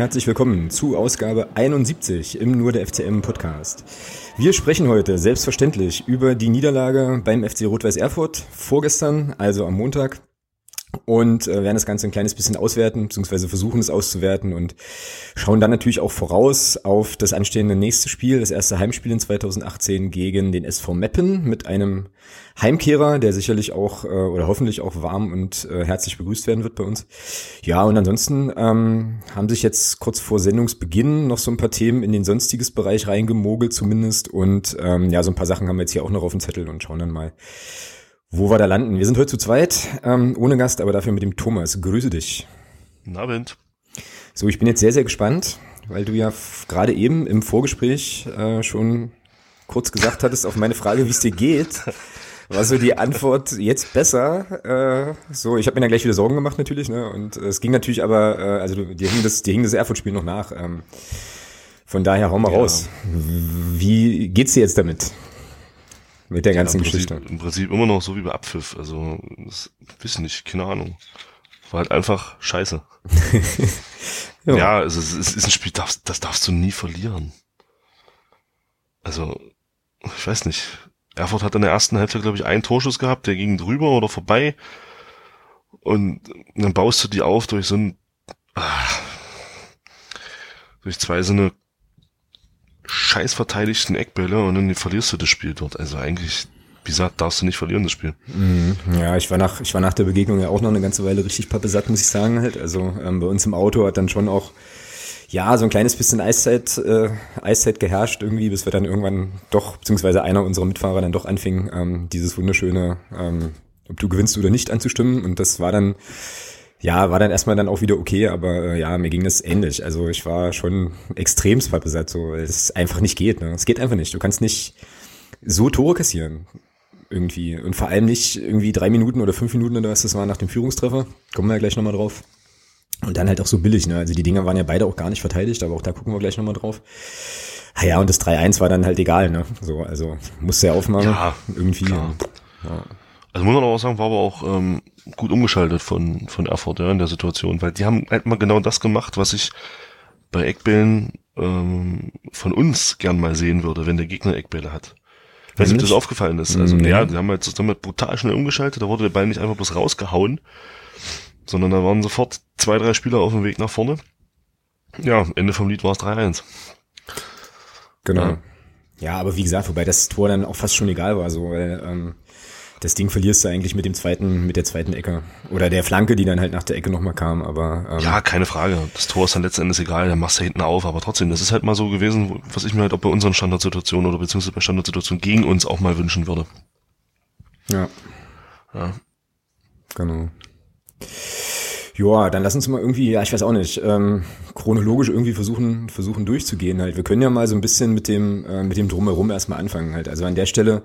Herzlich willkommen zu Ausgabe 71 im Nur der FCM Podcast. Wir sprechen heute selbstverständlich über die Niederlage beim FC Rot-Weiß Erfurt vorgestern, also am Montag und äh, werden das Ganze ein kleines bisschen auswerten, beziehungsweise versuchen es auszuwerten und schauen dann natürlich auch voraus auf das anstehende nächste Spiel, das erste Heimspiel in 2018 gegen den SV Meppen mit einem Heimkehrer, der sicherlich auch äh, oder hoffentlich auch warm und äh, herzlich begrüßt werden wird bei uns. Ja, und ansonsten ähm, haben sich jetzt kurz vor Sendungsbeginn noch so ein paar Themen in den sonstiges Bereich reingemogelt zumindest und ähm, ja, so ein paar Sachen haben wir jetzt hier auch noch auf dem Zettel und schauen dann mal, wo wir da landen. Wir sind heute zu zweit, ähm, ohne Gast, aber dafür mit dem Thomas. Grüße dich. Guten Abend. So, ich bin jetzt sehr, sehr gespannt, weil du ja gerade eben im Vorgespräch äh, schon kurz gesagt hattest auf meine Frage, wie es dir geht. War so die Antwort jetzt besser? Äh, so, ich habe mir dann gleich wieder Sorgen gemacht natürlich, ne? Und äh, es ging natürlich aber, äh, also dir hing das, dir hing das Erfurt-Spiel noch nach. Ähm, von daher hau mal ja. raus. Wie geht's dir jetzt damit? Mit der ganzen ja, im Geschichte. Prinzip, Im Prinzip immer noch so wie bei Abpfiff. Also, das wissen nicht, keine Ahnung. War halt einfach scheiße. ja, ja also, es ist ein Spiel, das, das darfst du nie verlieren. Also, ich weiß nicht. Erfurt hat in der ersten Hälfte, glaube ich, einen Torschuss gehabt, der ging drüber oder vorbei. Und dann baust du die auf durch so ein, ah, durch zwei so eine scheiß verteidigten Eckbälle und dann verlierst du das Spiel dort. Also eigentlich, wie gesagt, darfst du nicht verlieren, das Spiel. Mhm. Ja, ich war nach, ich war nach der Begegnung ja auch noch eine ganze Weile richtig pappesatt, muss ich sagen halt. Also ähm, bei uns im Auto hat dann schon auch ja, so ein kleines bisschen Eiszeit, äh, Eiszeit geherrscht irgendwie, bis wir dann irgendwann doch, beziehungsweise einer unserer Mitfahrer dann doch anfing, ähm, dieses wunderschöne, ähm, ob du gewinnst oder nicht anzustimmen. Und das war dann ja, war dann erstmal dann auch wieder okay, aber äh, ja, mir ging das ähnlich. Also ich war schon extrem besetzt, so weil es einfach nicht geht. Ne? Es geht einfach nicht. Du kannst nicht so Tore kassieren irgendwie und vor allem nicht irgendwie drei Minuten oder fünf Minuten oder was das war nach dem Führungstreffer. Kommen wir ja gleich nochmal drauf. Und dann halt auch so billig. Ne? Also die Dinger waren ja beide auch gar nicht verteidigt, aber auch da gucken wir gleich nochmal drauf. Ah ja, und das 3-1 war dann halt egal, ne? So, also musste ja aufmachen. Ja, irgendwie. Und, ja. Also muss man auch sagen, war aber auch ähm, gut umgeschaltet von, von Erfurt ja, in der Situation, weil die haben halt mal genau das gemacht, was ich bei Eckbällen ähm, von uns gern mal sehen würde, wenn der Gegner Eckbälle hat. Weiß nicht, ob das aufgefallen ist. Also mhm. ja, die haben halt, die halt brutal schnell umgeschaltet, da wurde der Ball nicht einfach bloß rausgehauen, sondern da waren sofort zwei, drei Spieler auf dem Weg nach vorne. Ja, Ende vom Lied war es 3-1. Genau. Ja. ja. aber wie gesagt, wobei das Tor dann auch fast schon egal war, so, weil ähm, das Ding verlierst du eigentlich mit dem zweiten, mit der zweiten Ecke. Oder der Flanke, die dann halt nach der Ecke nochmal kam, aber. Ähm, ja, keine Frage. Das Tor ist dann letzten Endes egal, dann machst du hinten auf, aber trotzdem, das ist halt mal so gewesen, was ich mir halt auch bei unseren Standardsituationen oder beziehungsweise bei Standardsituationen gegen uns auch mal wünschen würde. Ja. Ja. Genau. Ja, dann lass uns mal irgendwie, ja, ich weiß auch nicht, ähm, chronologisch irgendwie versuchen, versuchen durchzugehen halt. Wir können ja mal so ein bisschen mit dem, äh, mit dem Drumherum erstmal anfangen halt. Also an der Stelle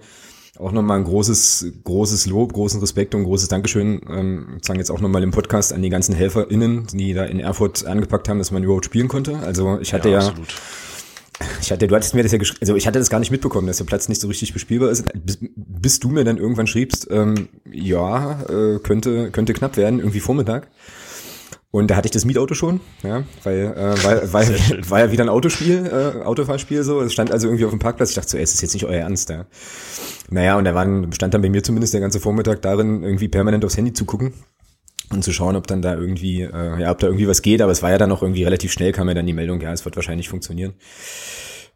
auch nochmal ein großes, großes Lob, großen Respekt und großes Dankeschön, ähm, sagen jetzt auch nochmal im Podcast an die ganzen HelferInnen, die da in Erfurt angepackt haben, dass man überhaupt spielen konnte. Also ich hatte ja, ja ich hatte, du hattest mir das ja geschrieben, also ich hatte das gar nicht mitbekommen, dass der Platz nicht so richtig bespielbar ist, bis, bis du mir dann irgendwann schriebst, ähm, ja, äh, könnte, könnte knapp werden, irgendwie Vormittag. Und da hatte ich das Mietauto schon, ja, weil, äh, weil, weil war ja wieder ein Autospiel, äh, Autofahrspiel so. Es stand also irgendwie auf dem Parkplatz. Ich dachte so, ey, ist das jetzt nicht euer Ernst, ja. Naja, und da waren, bestand dann bei mir zumindest der ganze Vormittag darin, irgendwie permanent aufs Handy zu gucken und zu schauen, ob dann da irgendwie, äh, ja, ob da irgendwie was geht. Aber es war ja dann auch irgendwie relativ schnell, kam ja dann die Meldung, ja, es wird wahrscheinlich funktionieren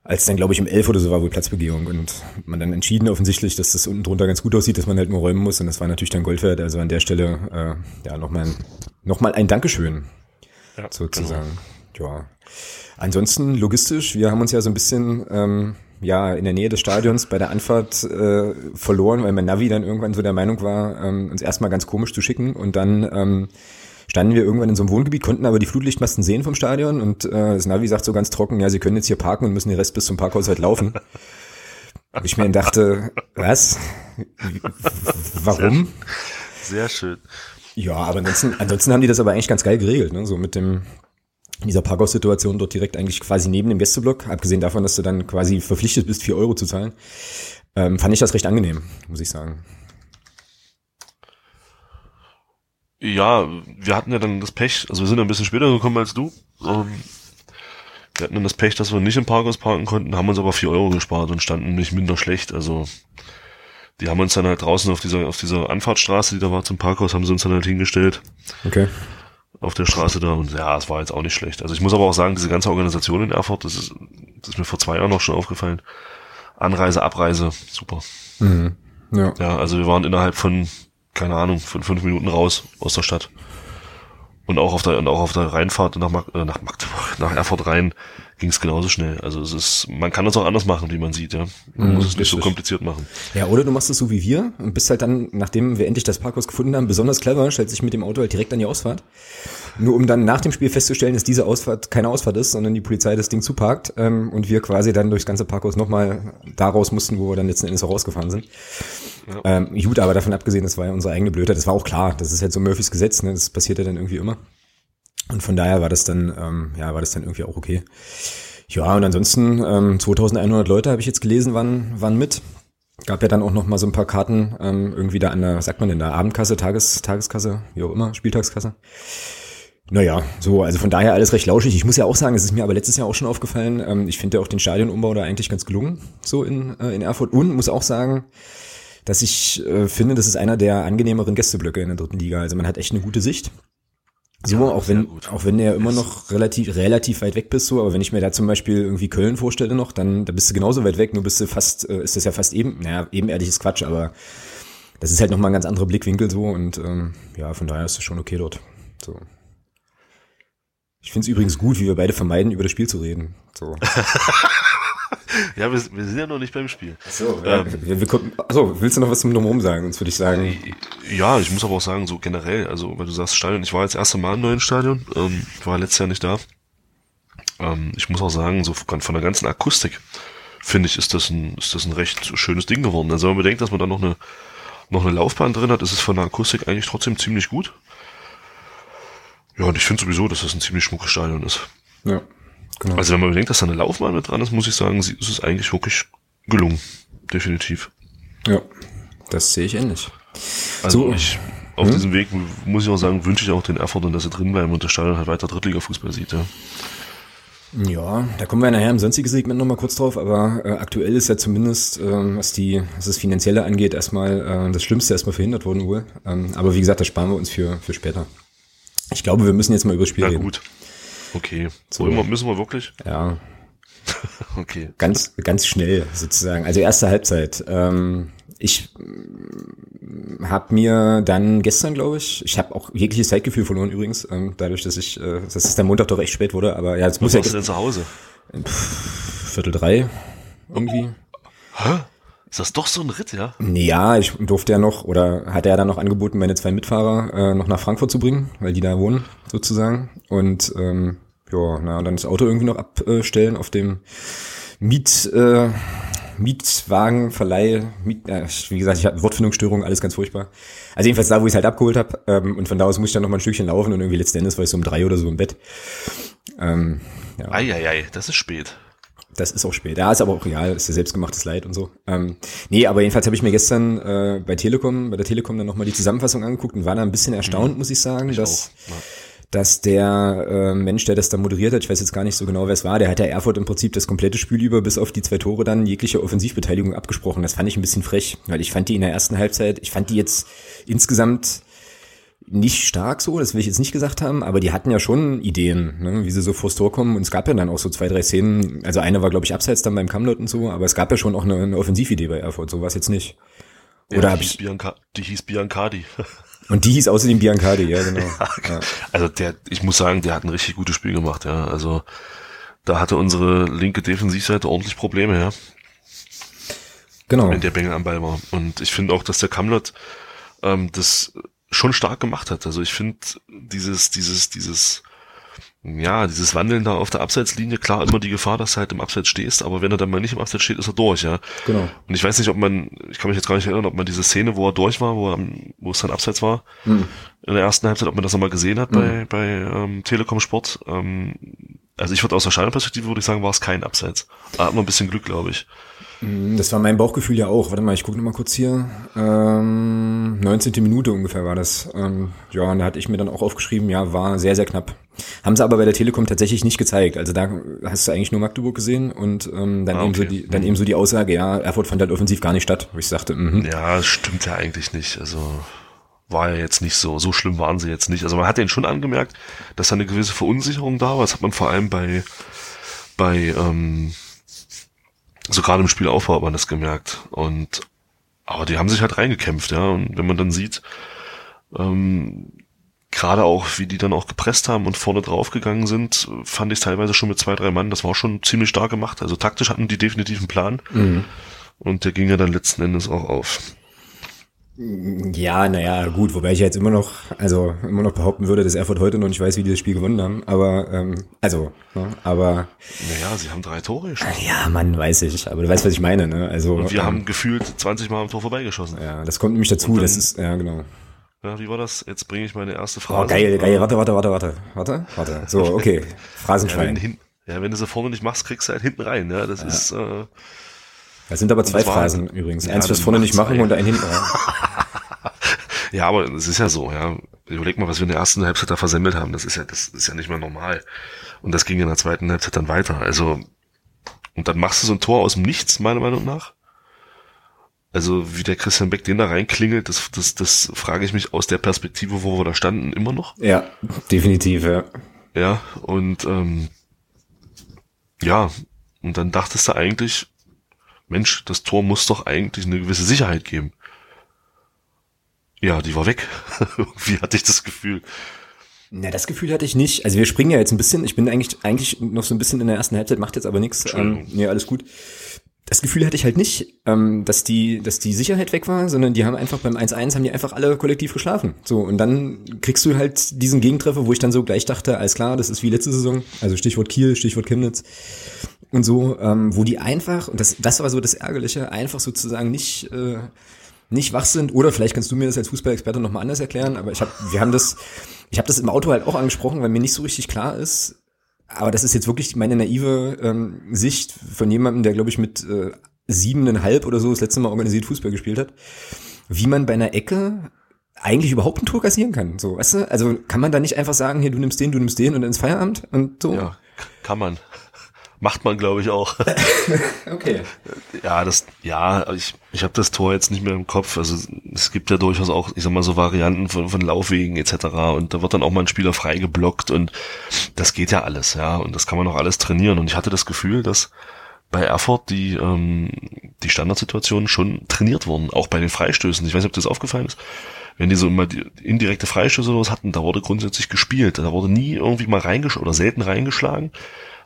als dann, glaube ich, um elf oder so war wohl Platzbegehung und man dann entschieden offensichtlich, dass das unten drunter ganz gut aussieht, dass man halt nur räumen muss und das war natürlich dann Gold wert. Also an der Stelle äh, ja nochmal noch mal ein Dankeschön ja, sozusagen. Genau. Ja. Ansonsten logistisch, wir haben uns ja so ein bisschen ähm, ja in der Nähe des Stadions bei der Anfahrt äh, verloren, weil mein Navi dann irgendwann so der Meinung war, ähm, uns erstmal ganz komisch zu schicken und dann ähm, standen wir irgendwann in so einem Wohngebiet, konnten aber die Flutlichtmasten sehen vom Stadion und äh, das Navi sagt so ganz trocken, ja, sie können jetzt hier parken und müssen den Rest bis zum Parkhaus halt laufen. Und ich mir dachte, was? Warum? Sehr schön. Ja, aber ansonsten, ansonsten haben die das aber eigentlich ganz geil geregelt, ne? So mit dem dieser Parkhaussituation dort direkt eigentlich quasi neben dem Gästeblock, abgesehen davon, dass du dann quasi verpflichtet bist, vier Euro zu zahlen, ähm, fand ich das recht angenehm, muss ich sagen. Ja, wir hatten ja dann das Pech, also wir sind ein bisschen später gekommen als du. Ähm, wir hatten dann das Pech, dass wir nicht im Parkhaus parken konnten, haben uns aber vier Euro gespart und standen nicht minder schlecht. Also die haben uns dann halt draußen auf dieser, auf dieser Anfahrtsstraße, die da war zum Parkhaus, haben sie uns dann halt hingestellt. Okay. Auf der Straße da und ja, es war jetzt auch nicht schlecht. Also ich muss aber auch sagen, diese ganze Organisation in Erfurt, das ist, das ist mir vor zwei Jahren noch schon aufgefallen. Anreise, Abreise, super. Mhm. Ja. Ja, also wir waren innerhalb von, keine Ahnung, von fünf Minuten raus aus der Stadt. Und auch auf der, und auch auf der Rheinfahrt nach, Mag äh, nach Magdeburg, nach Erfurt rein ging es genauso schnell. Also es ist, man kann es auch anders machen, wie man sieht, ja. Man Mhm, muss es nicht so kompliziert machen. Ja, oder du machst es so wie wir und bist halt dann, nachdem wir endlich das Parkhaus gefunden haben, besonders clever, stellt sich mit dem Auto halt direkt an die Ausfahrt. Nur um dann nach dem Spiel festzustellen, dass diese Ausfahrt keine Ausfahrt ist, sondern die Polizei das Ding zuparkt ähm, und wir quasi dann durchs ganze Parkhaus nochmal da raus mussten, wo wir dann letzten Endes auch rausgefahren sind. Ja. Ähm, gut, aber davon abgesehen, das war ja unsere eigene Blödheit. Das war auch klar, das ist halt so Murphys Gesetz, ne? das passiert ja dann irgendwie immer. Und von daher war das dann, ähm, ja, war das dann irgendwie auch okay. Ja, und ansonsten, ähm, 2100 Leute habe ich jetzt gelesen, waren, waren mit. Gab ja dann auch noch mal so ein paar Karten, ähm, irgendwie da an der, was sagt man denn da, Abendkasse, Tages, Tageskasse, wie auch immer, Spieltagskasse. Naja, so, also von daher alles recht lauschig. Ich muss ja auch sagen, es ist mir aber letztes Jahr auch schon aufgefallen, ähm, ich finde ja auch den Stadionumbau da eigentlich ganz gelungen, so in, äh, in Erfurt. Und muss auch sagen, dass ich äh, finde, das ist einer der angenehmeren Gästeblöcke in der dritten Liga. Also man hat echt eine gute Sicht. So, Ja, auch wenn, auch wenn du ja immer noch relativ, relativ weit weg bist, so, aber wenn ich mir da zum Beispiel irgendwie Köln vorstelle noch, dann, da bist du genauso weit weg, nur bist du fast, äh, ist das ja fast eben, naja, ebenerdig ist Quatsch, aber das ist halt nochmal ein ganz anderer Blickwinkel so und ähm, ja, von daher ist es schon okay dort. So. Ich finde es übrigens gut, wie wir beide vermeiden, über das Spiel zu reden. So. Ja, wir, wir sind ja noch nicht beim Spiel. So, ja, wir, wir, kommen- achso, willst du noch was zum Drumherum sagen? Sonst würde ich sagen, Ja, ich muss aber auch sagen, so generell, also weil du sagst Stadion, ich war jetzt das erste Mal im neuen Stadion, ähm, ich war letztes Jahr nicht da. Ähm, ich muss auch sagen, so von von der ganzen Akustik, finde ich, ist das ein, ist das ein recht schönes Ding geworden. Also wenn man bedenkt, dass man da noch eine, noch eine Laufbahn drin hat, ist es von der Akustik eigentlich trotzdem ziemlich gut. Ja, und ich finde sowieso, dass das ein ziemlich schmuckes Stadion ist. ja, genau. Also wenn man bedenkt, dass da eine Laufbahn mit dran ist, muss ich sagen, ist es eigentlich wirklich gelungen. Definitiv. ja, das sehe ich ähnlich. Also So. ich, auf Hm? diesem Weg muss ich auch sagen, wünsche ich auch den Erfurtern, dass sie drin bleiben und das Stadion halt weiter Drittliga-Fußball sieht, ja. Ja, da kommen wir nachher im sonstigen Segment nochmal kurz drauf, aber äh, aktuell ist ja zumindest, ähm, was die, was das Finanzielle angeht, erstmal äh, das Schlimmste erstmal verhindert worden wohl. Ähm, aber wie gesagt, das sparen wir uns für, für später. Ich glaube, wir müssen jetzt mal über das Spiel Na reden. gut. Okay. So. Wollen wir, müssen wir wirklich? Ja, Okay. ganz, ganz schnell sozusagen. Also erste Halbzeit. Ähm, ich habe mir dann gestern, glaube ich, ich habe auch jegliches Zeitgefühl verloren übrigens, ähm, dadurch, dass ich, äh, dass es der Montag doch recht spät wurde, aber ja, es muss ja du denn zu Hause? Viertel drei irgendwie. Hä? Ist das doch so ein Ritt, ja? Ja, ich durfte ja noch, oder hat er dann noch angeboten, meine zwei Mitfahrer äh, noch nach Frankfurt zu bringen, weil die da wohnen, sozusagen. Und ähm, ja, na, und dann das Auto irgendwie noch abstellen auf dem Miet, äh, Mietwagenverleih, Miet, äh, wie gesagt, ich hatte Wortfindungsstörung, alles ganz furchtbar. Also jedenfalls da, wo ich es halt abgeholt habe. Ähm, und von da aus musste ich dann noch mal ein Stückchen laufen und irgendwie letzten Endes war ich so um drei oder so im Bett. Ähm, ja. Eieiei, das ist spät. Das ist auch spät. Ja, ist aber auch real, ist ja selbstgemachtes Leid und so. Ähm, nee, aber jedenfalls habe ich mir gestern äh, bei Telekom, bei der Telekom dann nochmal die Zusammenfassung angeguckt und war da ein bisschen erstaunt, muss ich sagen, dass, auch, ja. dass der äh, Mensch, der das da moderiert hat, ich weiß jetzt gar nicht so genau, wer es war, der hat ja Erfurt im Prinzip das komplette Spiel über bis auf die zwei Tore dann jegliche Offensivbeteiligung abgesprochen. Das fand ich ein bisschen frech, weil ich fand die in der ersten Halbzeit, ich fand die jetzt insgesamt nicht stark so, das will ich jetzt nicht gesagt haben, aber die hatten ja schon Ideen, ne, wie sie so vors Tor kommen. Und es gab ja dann auch so zwei, drei Szenen. Also eine war, glaube ich, abseits dann beim Kamlot und so, aber es gab ja schon auch eine, eine Offensividee bei Erfurt, so war es jetzt nicht. Oder ja, die, hieß ich. Bianca, die hieß Biancadi. Und die hieß außerdem Biancardi, ja, genau. Ja. Also der, ich muss sagen, der hat ein richtig gutes Spiel gemacht, ja. Also da hatte unsere linke Defensivseite ordentlich Probleme, ja. Genau. wenn der Bengel am Ball war. Und ich finde auch, dass der Kamlot ähm, das schon stark gemacht hat. Also ich finde dieses, dieses, dieses, ja, dieses Wandeln da auf der Abseitslinie, klar immer die Gefahr, dass du halt im Abseits stehst, aber wenn er dann mal nicht im Abseits steht, ist er durch, ja. Genau. Und ich weiß nicht, ob man, ich kann mich jetzt gar nicht erinnern, ob man diese Szene, wo er durch war, wo, er, wo es dann Abseits war, Hm. in der ersten Halbzeit, ob man das nochmal gesehen hat bei, bei ähm, Telekom Sport. Ähm, also ich würde aus der Scheinperspektive würde ich sagen, war es kein Abseits. Da hat man ein bisschen Glück, glaube ich. Mm, das war mein Bauchgefühl ja auch. Warte mal, ich gucke noch mal kurz hier. Ähm, 19. Minute ungefähr war das. Ähm, ja, und da hatte ich mir dann auch aufgeschrieben, ja, war sehr, sehr knapp. Haben sie aber bei der Telekom tatsächlich nicht gezeigt. Also da hast du eigentlich nur Magdeburg gesehen und ähm, dann, ah, okay. eben so die, dann eben so die Aussage, ja, Erfurt fand halt offensiv gar nicht statt. Wo ich sagte, mhm. Ja, stimmt ja eigentlich nicht. Also war ja jetzt nicht so, so schlimm waren sie jetzt nicht. Also man hat denen schon angemerkt, dass da eine gewisse Verunsicherung da war. Das hat man vor allem bei, bei, ähm, so gerade im Spielaufbau hat man das gemerkt. Und, aber die haben sich halt reingekämpft, ja. Und wenn man dann sieht, ähm, gerade auch, wie die dann auch gepresst haben und vorne drauf gegangen sind, fand ich teilweise schon mit zwei, drei Mann, das war schon ziemlich stark gemacht. Also taktisch hatten die definitiv einen Plan. Mhm. Und der ging ja dann letzten Endes auch auf. Ja, naja, gut, wobei ich jetzt immer noch, also immer noch behaupten würde, dass Erfurt heute noch nicht weiß, wie die das Spiel gewonnen haben. Aber, ähm, also, ne, aber. Naja, sie haben drei Tore geschossen. Ja, Mann, weiß ich. Aber du weißt, was ich meine, ne? Also. Und wir ähm, haben gefühlt 20 Mal am Tor vorbeigeschossen. Ja, das kommt nämlich dazu, dann, das ist, ja, genau. Ja, wie war das? Jetzt bringe ich meine erste Phrase. Oh, geil, geil, warte, warte, warte, warte, warte, warte. So, okay, Phrasenschwein. ja, wenn, ja, wenn du sie vorne nicht machst, kriegst du halt hinten rein, ja, das ja. ist, äh, Das sind aber zwei Phrasen übrigens. Eins fürs vorne nicht machen und ein hinten. Ja, aber es ist ja so, ja. Überleg mal, was wir in der ersten Halbzeit da versemmelt haben. Das ist ja, das ist ja nicht mehr normal. Und das ging in der zweiten Halbzeit dann weiter. Also, und dann machst du so ein Tor aus dem Nichts, meiner Meinung nach. Also, wie der Christian Beck den da reinklingelt, das, das, das frage ich mich aus der Perspektive, wo wir da standen, immer noch. Ja, definitiv, ja. Ja, und, ähm, ja, und dann dachtest du eigentlich, Mensch, das Tor muss doch eigentlich eine gewisse Sicherheit geben. Ja, die war weg. Wie hatte ich das Gefühl? Na, das Gefühl hatte ich nicht. Also wir springen ja jetzt ein bisschen. Ich bin eigentlich eigentlich noch so ein bisschen in der ersten Halbzeit, macht jetzt aber nichts. Ähm, nee, alles gut. Das Gefühl hatte ich halt nicht, ähm, dass die, dass die Sicherheit weg war, sondern die haben einfach beim 1-1 haben die einfach alle kollektiv geschlafen. So, und dann kriegst du halt diesen Gegentreffer, wo ich dann so gleich dachte, alles klar, das ist wie letzte Saison. Also Stichwort Kiel, Stichwort Chemnitz und so, ähm, wo die einfach, und das, das war so das Ärgerliche, einfach sozusagen nicht äh, nicht wach sind. Oder vielleicht kannst du mir das als Fußballexperte nochmal anders erklären. Aber ich habe, wir haben das, ich habe das im Auto halt auch angesprochen, weil mir nicht so richtig klar ist. Aber das ist jetzt wirklich meine naive ähm, Sicht von jemandem, der glaube ich mit äh, siebeneinhalb oder so das letzte Mal organisiert Fußball gespielt hat, wie man bei einer Ecke eigentlich überhaupt ein Tor kassieren kann. So, weißt du? Also kann man da nicht einfach sagen, hier, du nimmst den, du nimmst den und ins Feierabend und so? Ja, kann man. Macht man, glaube ich, auch. okay. Ja, das, ja, ich, ich habe das Tor jetzt nicht mehr im Kopf. Also es gibt ja durchaus auch, ich sag mal, so Varianten von, von Laufwegen etc. Und da wird dann auch mal ein Spieler frei geblockt und das geht ja alles, ja. Und das kann man auch alles trainieren. Und ich hatte das Gefühl, dass bei Erfurt die, ähm, die Standardsituationen schon trainiert wurden, auch bei den Freistößen. Ich weiß nicht, ob das aufgefallen ist. Wenn die so immer die indirekte Freistöße los hatten, da wurde grundsätzlich gespielt. Da wurde nie irgendwie mal reingeschlagen oder selten reingeschlagen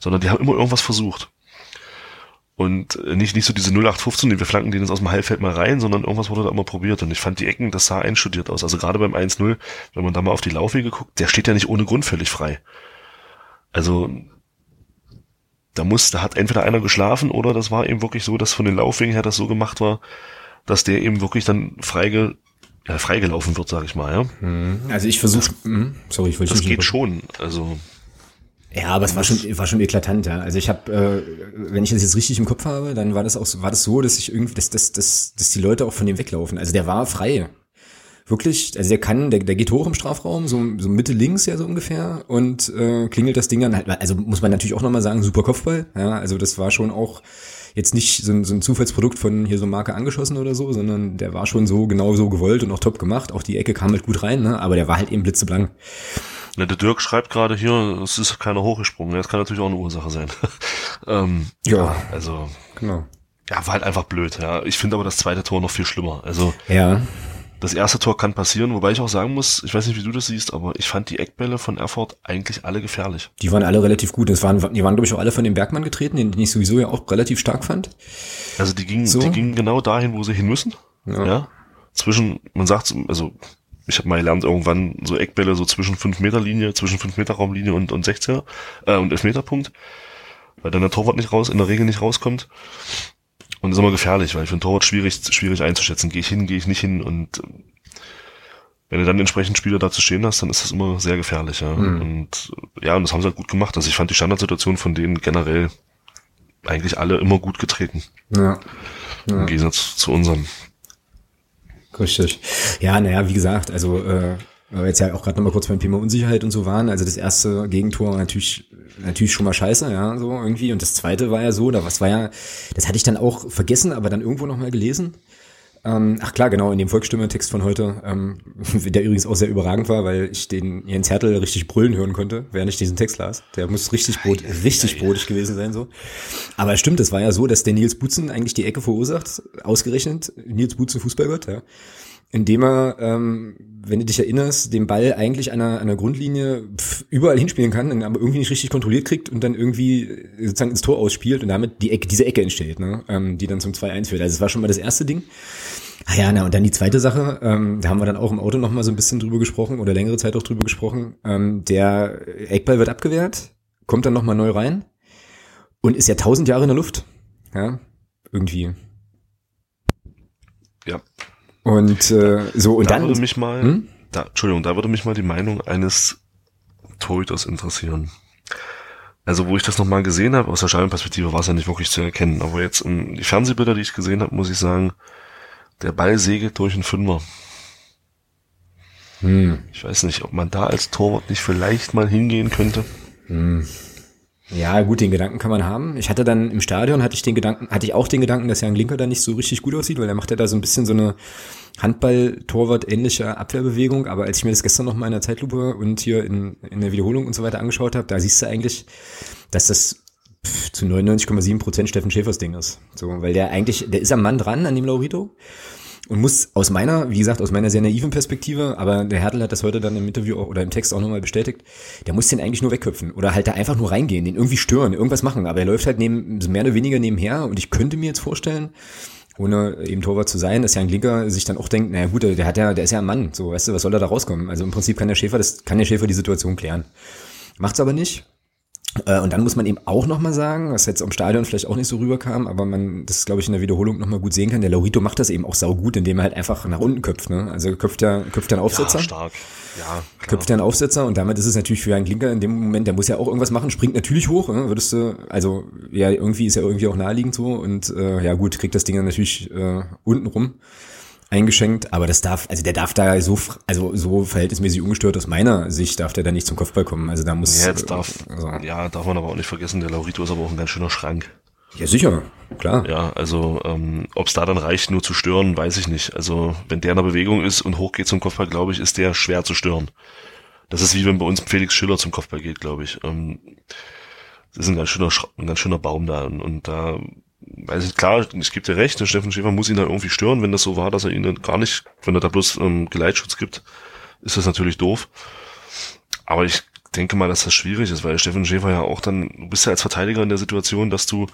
sondern die haben immer irgendwas versucht. Und nicht, nicht so diese 0815, wir flanken den jetzt aus dem Halbfeld mal rein, sondern irgendwas wurde da immer probiert. Und ich fand die Ecken, das sah einstudiert aus. Also gerade beim 1-0, wenn man da mal auf die Laufwege guckt, der steht ja nicht ohne Grund völlig frei. Also da muss, da hat entweder einer geschlafen oder das war eben wirklich so, dass von den Laufwegen her das so gemacht war, dass der eben wirklich dann freige, ja, freigelaufen wird, sag ich mal. Ja. Also ich versuche, mhm. sorry, ich wollte Das geht schon. Also ja, aber es war schon, war schon eklatant, ja. Also ich habe, äh, wenn ich das jetzt richtig im Kopf habe, dann war das auch, war das so, dass ich irgendwie, dass, dass, dass, dass die Leute auch von dem weglaufen. Also der war frei. Wirklich, also der kann, der, der geht hoch im Strafraum, so, so Mitte links ja so ungefähr und äh, klingelt das Ding dann halt, also muss man natürlich auch nochmal sagen, super Kopfball, ja, also das war schon auch jetzt nicht so ein, so ein Zufallsprodukt von hier so Marke angeschossen oder so, sondern der war schon so genau so gewollt und auch top gemacht, auch die Ecke kam halt gut rein, ne, aber der war halt eben blitzeblank. Ja, der Dirk schreibt gerade hier, es ist keiner hochgesprungen. Das kann natürlich auch eine Ursache sein. ähm, ja. Also, genau. Ja, war halt einfach blöd. Ja, ich finde aber das zweite Tor noch viel schlimmer. Also, ja. Das erste Tor kann passieren, wobei ich auch sagen muss, ich weiß nicht, wie du das siehst, aber ich fand die Eckbälle von Erfurt eigentlich alle gefährlich. Die waren alle relativ gut. Das waren, die waren, glaube ich, auch alle von dem Bergmann getreten, den ich sowieso ja auch relativ stark fand. Also die gingen, so. die gingen genau dahin, wo sie hin müssen. Ja. ja. Zwischen, man sagt, also ich habe mal gelernt, irgendwann so Eckbälle so zwischen 5 Meter Linie, zwischen 5 Meter Raumlinie und, und 16er äh, und 11 Meter Punkt, weil dann der Torwart nicht raus, in der Regel nicht rauskommt. Und das ist immer gefährlich, weil für einen Torwart schwierig, schwierig einzuschätzen. Gehe ich hin, gehe ich nicht hin und äh, wenn du dann entsprechend Spieler dazu stehen hast, dann ist das immer sehr gefährlich, ja. Mhm. Und ja, und das haben sie halt gut gemacht. Also ich fand die Standardsituation von denen generell eigentlich alle immer gut getreten. Ja. ja. Im Gegensatz zu unserem. Richtig. Ja, naja, wie gesagt, also äh, weil wir jetzt ja auch gerade nochmal kurz beim Thema Unsicherheit und so waren. Also das erste Gegentor war natürlich, natürlich schon mal scheiße, ja, so irgendwie. Und das zweite war ja so, da was war ja, das hatte ich dann auch vergessen, aber dann irgendwo nochmal gelesen. Ähm, ach klar, genau, in dem Volksstimme-Text von heute, ähm, der übrigens auch sehr überragend war, weil ich den Jens Hertel richtig brüllen hören konnte, während ich diesen Text las. Der muss richtig, brot, richtig brotig gewesen sein, so. Aber stimmt, es war ja so, dass der Nils Butzen eigentlich die Ecke verursacht, ausgerechnet, Nils Butzen Fußballgott, ja indem er, ähm, wenn du dich erinnerst, den Ball eigentlich an einer, an einer Grundlinie überall hinspielen kann, aber irgendwie nicht richtig kontrolliert kriegt und dann irgendwie sozusagen ins Tor ausspielt und damit die Ecke, diese Ecke entsteht, ne? ähm, die dann zum 2-1 führt. Also das war schon mal das erste Ding. Ah ja, na und dann die zweite Sache, ähm, da haben wir dann auch im Auto noch mal so ein bisschen drüber gesprochen oder längere Zeit auch drüber gesprochen. Ähm, der Eckball wird abgewehrt, kommt dann noch mal neu rein und ist ja tausend Jahre in der Luft. Ja, irgendwie. Ja. Und äh, so und da dann würde mich mal, hm? da, Entschuldigung, da würde mich mal die Meinung eines Torhüters interessieren. Also wo ich das nochmal gesehen habe, aus der Scheibenperspektive war es ja nicht wirklich zu erkennen, aber jetzt um, die Fernsehbilder, die ich gesehen habe, muss ich sagen, der Ball segelt durch einen Fünfer. Hm. Ich weiß nicht, ob man da als Torwart nicht vielleicht mal hingehen könnte. Hm. Ja, gut, den Gedanken kann man haben. Ich hatte dann im Stadion hatte ich den Gedanken, hatte ich auch den Gedanken, dass Jan Linker da nicht so richtig gut aussieht, weil er macht ja da so ein bisschen so eine Handball-Torwart-ähnliche Abwehrbewegung. Aber als ich mir das gestern noch mal in der Zeitlupe und hier in, in der Wiederholung und so weiter angeschaut habe, da siehst du eigentlich, dass das zu 99,7 Prozent Steffen Schäfers Ding ist. So, weil der eigentlich, der ist am Mann dran, an dem Laurito und muss aus meiner, wie gesagt, aus meiner sehr naiven Perspektive, aber der Hertel hat das heute dann im Interview auch, oder im Text auch nochmal bestätigt, der muss den eigentlich nur wegköpfen oder halt da einfach nur reingehen, den irgendwie stören, irgendwas machen, aber er läuft halt neben, mehr oder weniger nebenher und ich könnte mir jetzt vorstellen, ohne eben Torwart zu sein, dass Jan Linker sich dann auch denkt, naja gut, der hat ja, der ist ja ein Mann, so, weißt du, was soll da rauskommen? Also im Prinzip kann der Schäfer, das kann der Schäfer die Situation klären. Macht's aber nicht, und dann muss man eben auch nochmal sagen, was jetzt am Stadion vielleicht auch nicht so rüberkam, aber man das, glaube ich, in der Wiederholung nochmal gut sehen kann, der Laurito macht das eben auch saugut, indem er halt einfach nach unten köpft. Ne? Also köpft ja, köpft ja einen Aufsetzer. Ja, stark. Ja, klar. Köpft ja einen Aufsetzer und damit ist es natürlich für einen Klinker in dem Moment, der muss ja auch irgendwas machen, springt natürlich hoch, ne? würdest du, also ja, irgendwie ist ja irgendwie auch naheliegend so und äh, ja gut, kriegt das Ding dann natürlich äh, unten rum eingeschenkt, aber das darf, also der darf da so, also so verhältnismäßig ungestört aus meiner Sicht darf der da nicht zum Kopfball kommen. Also da muss. Ja, jetzt darf, also, ja, darf man aber auch nicht vergessen, der Laurito ist aber auch ein ganz schöner Schrank. Ja, sicher, klar. Ja, also ähm, ob es da dann reicht, nur zu stören, weiß ich nicht. Also wenn der in der Bewegung ist und hochgeht zum Kopfball, glaube ich, ist der schwer zu stören. Das ist wie wenn bei uns Felix Schiller zum Kopfball geht, glaube ich. Ähm, das ist ein ganz schöner, ein ganz schöner Baum da und, und da weiß ich, klar, ich gebe dir recht, der Steffen Schäfer muss ihn dann irgendwie stören, wenn das so war, dass er ihn dann gar nicht, wenn er da bloß ähm, Geleitschutz gibt, ist das natürlich doof. Aber ich denke mal, dass das schwierig ist, weil Steffen Schäfer ja auch dann, du bist ja als Verteidiger in der Situation, dass du,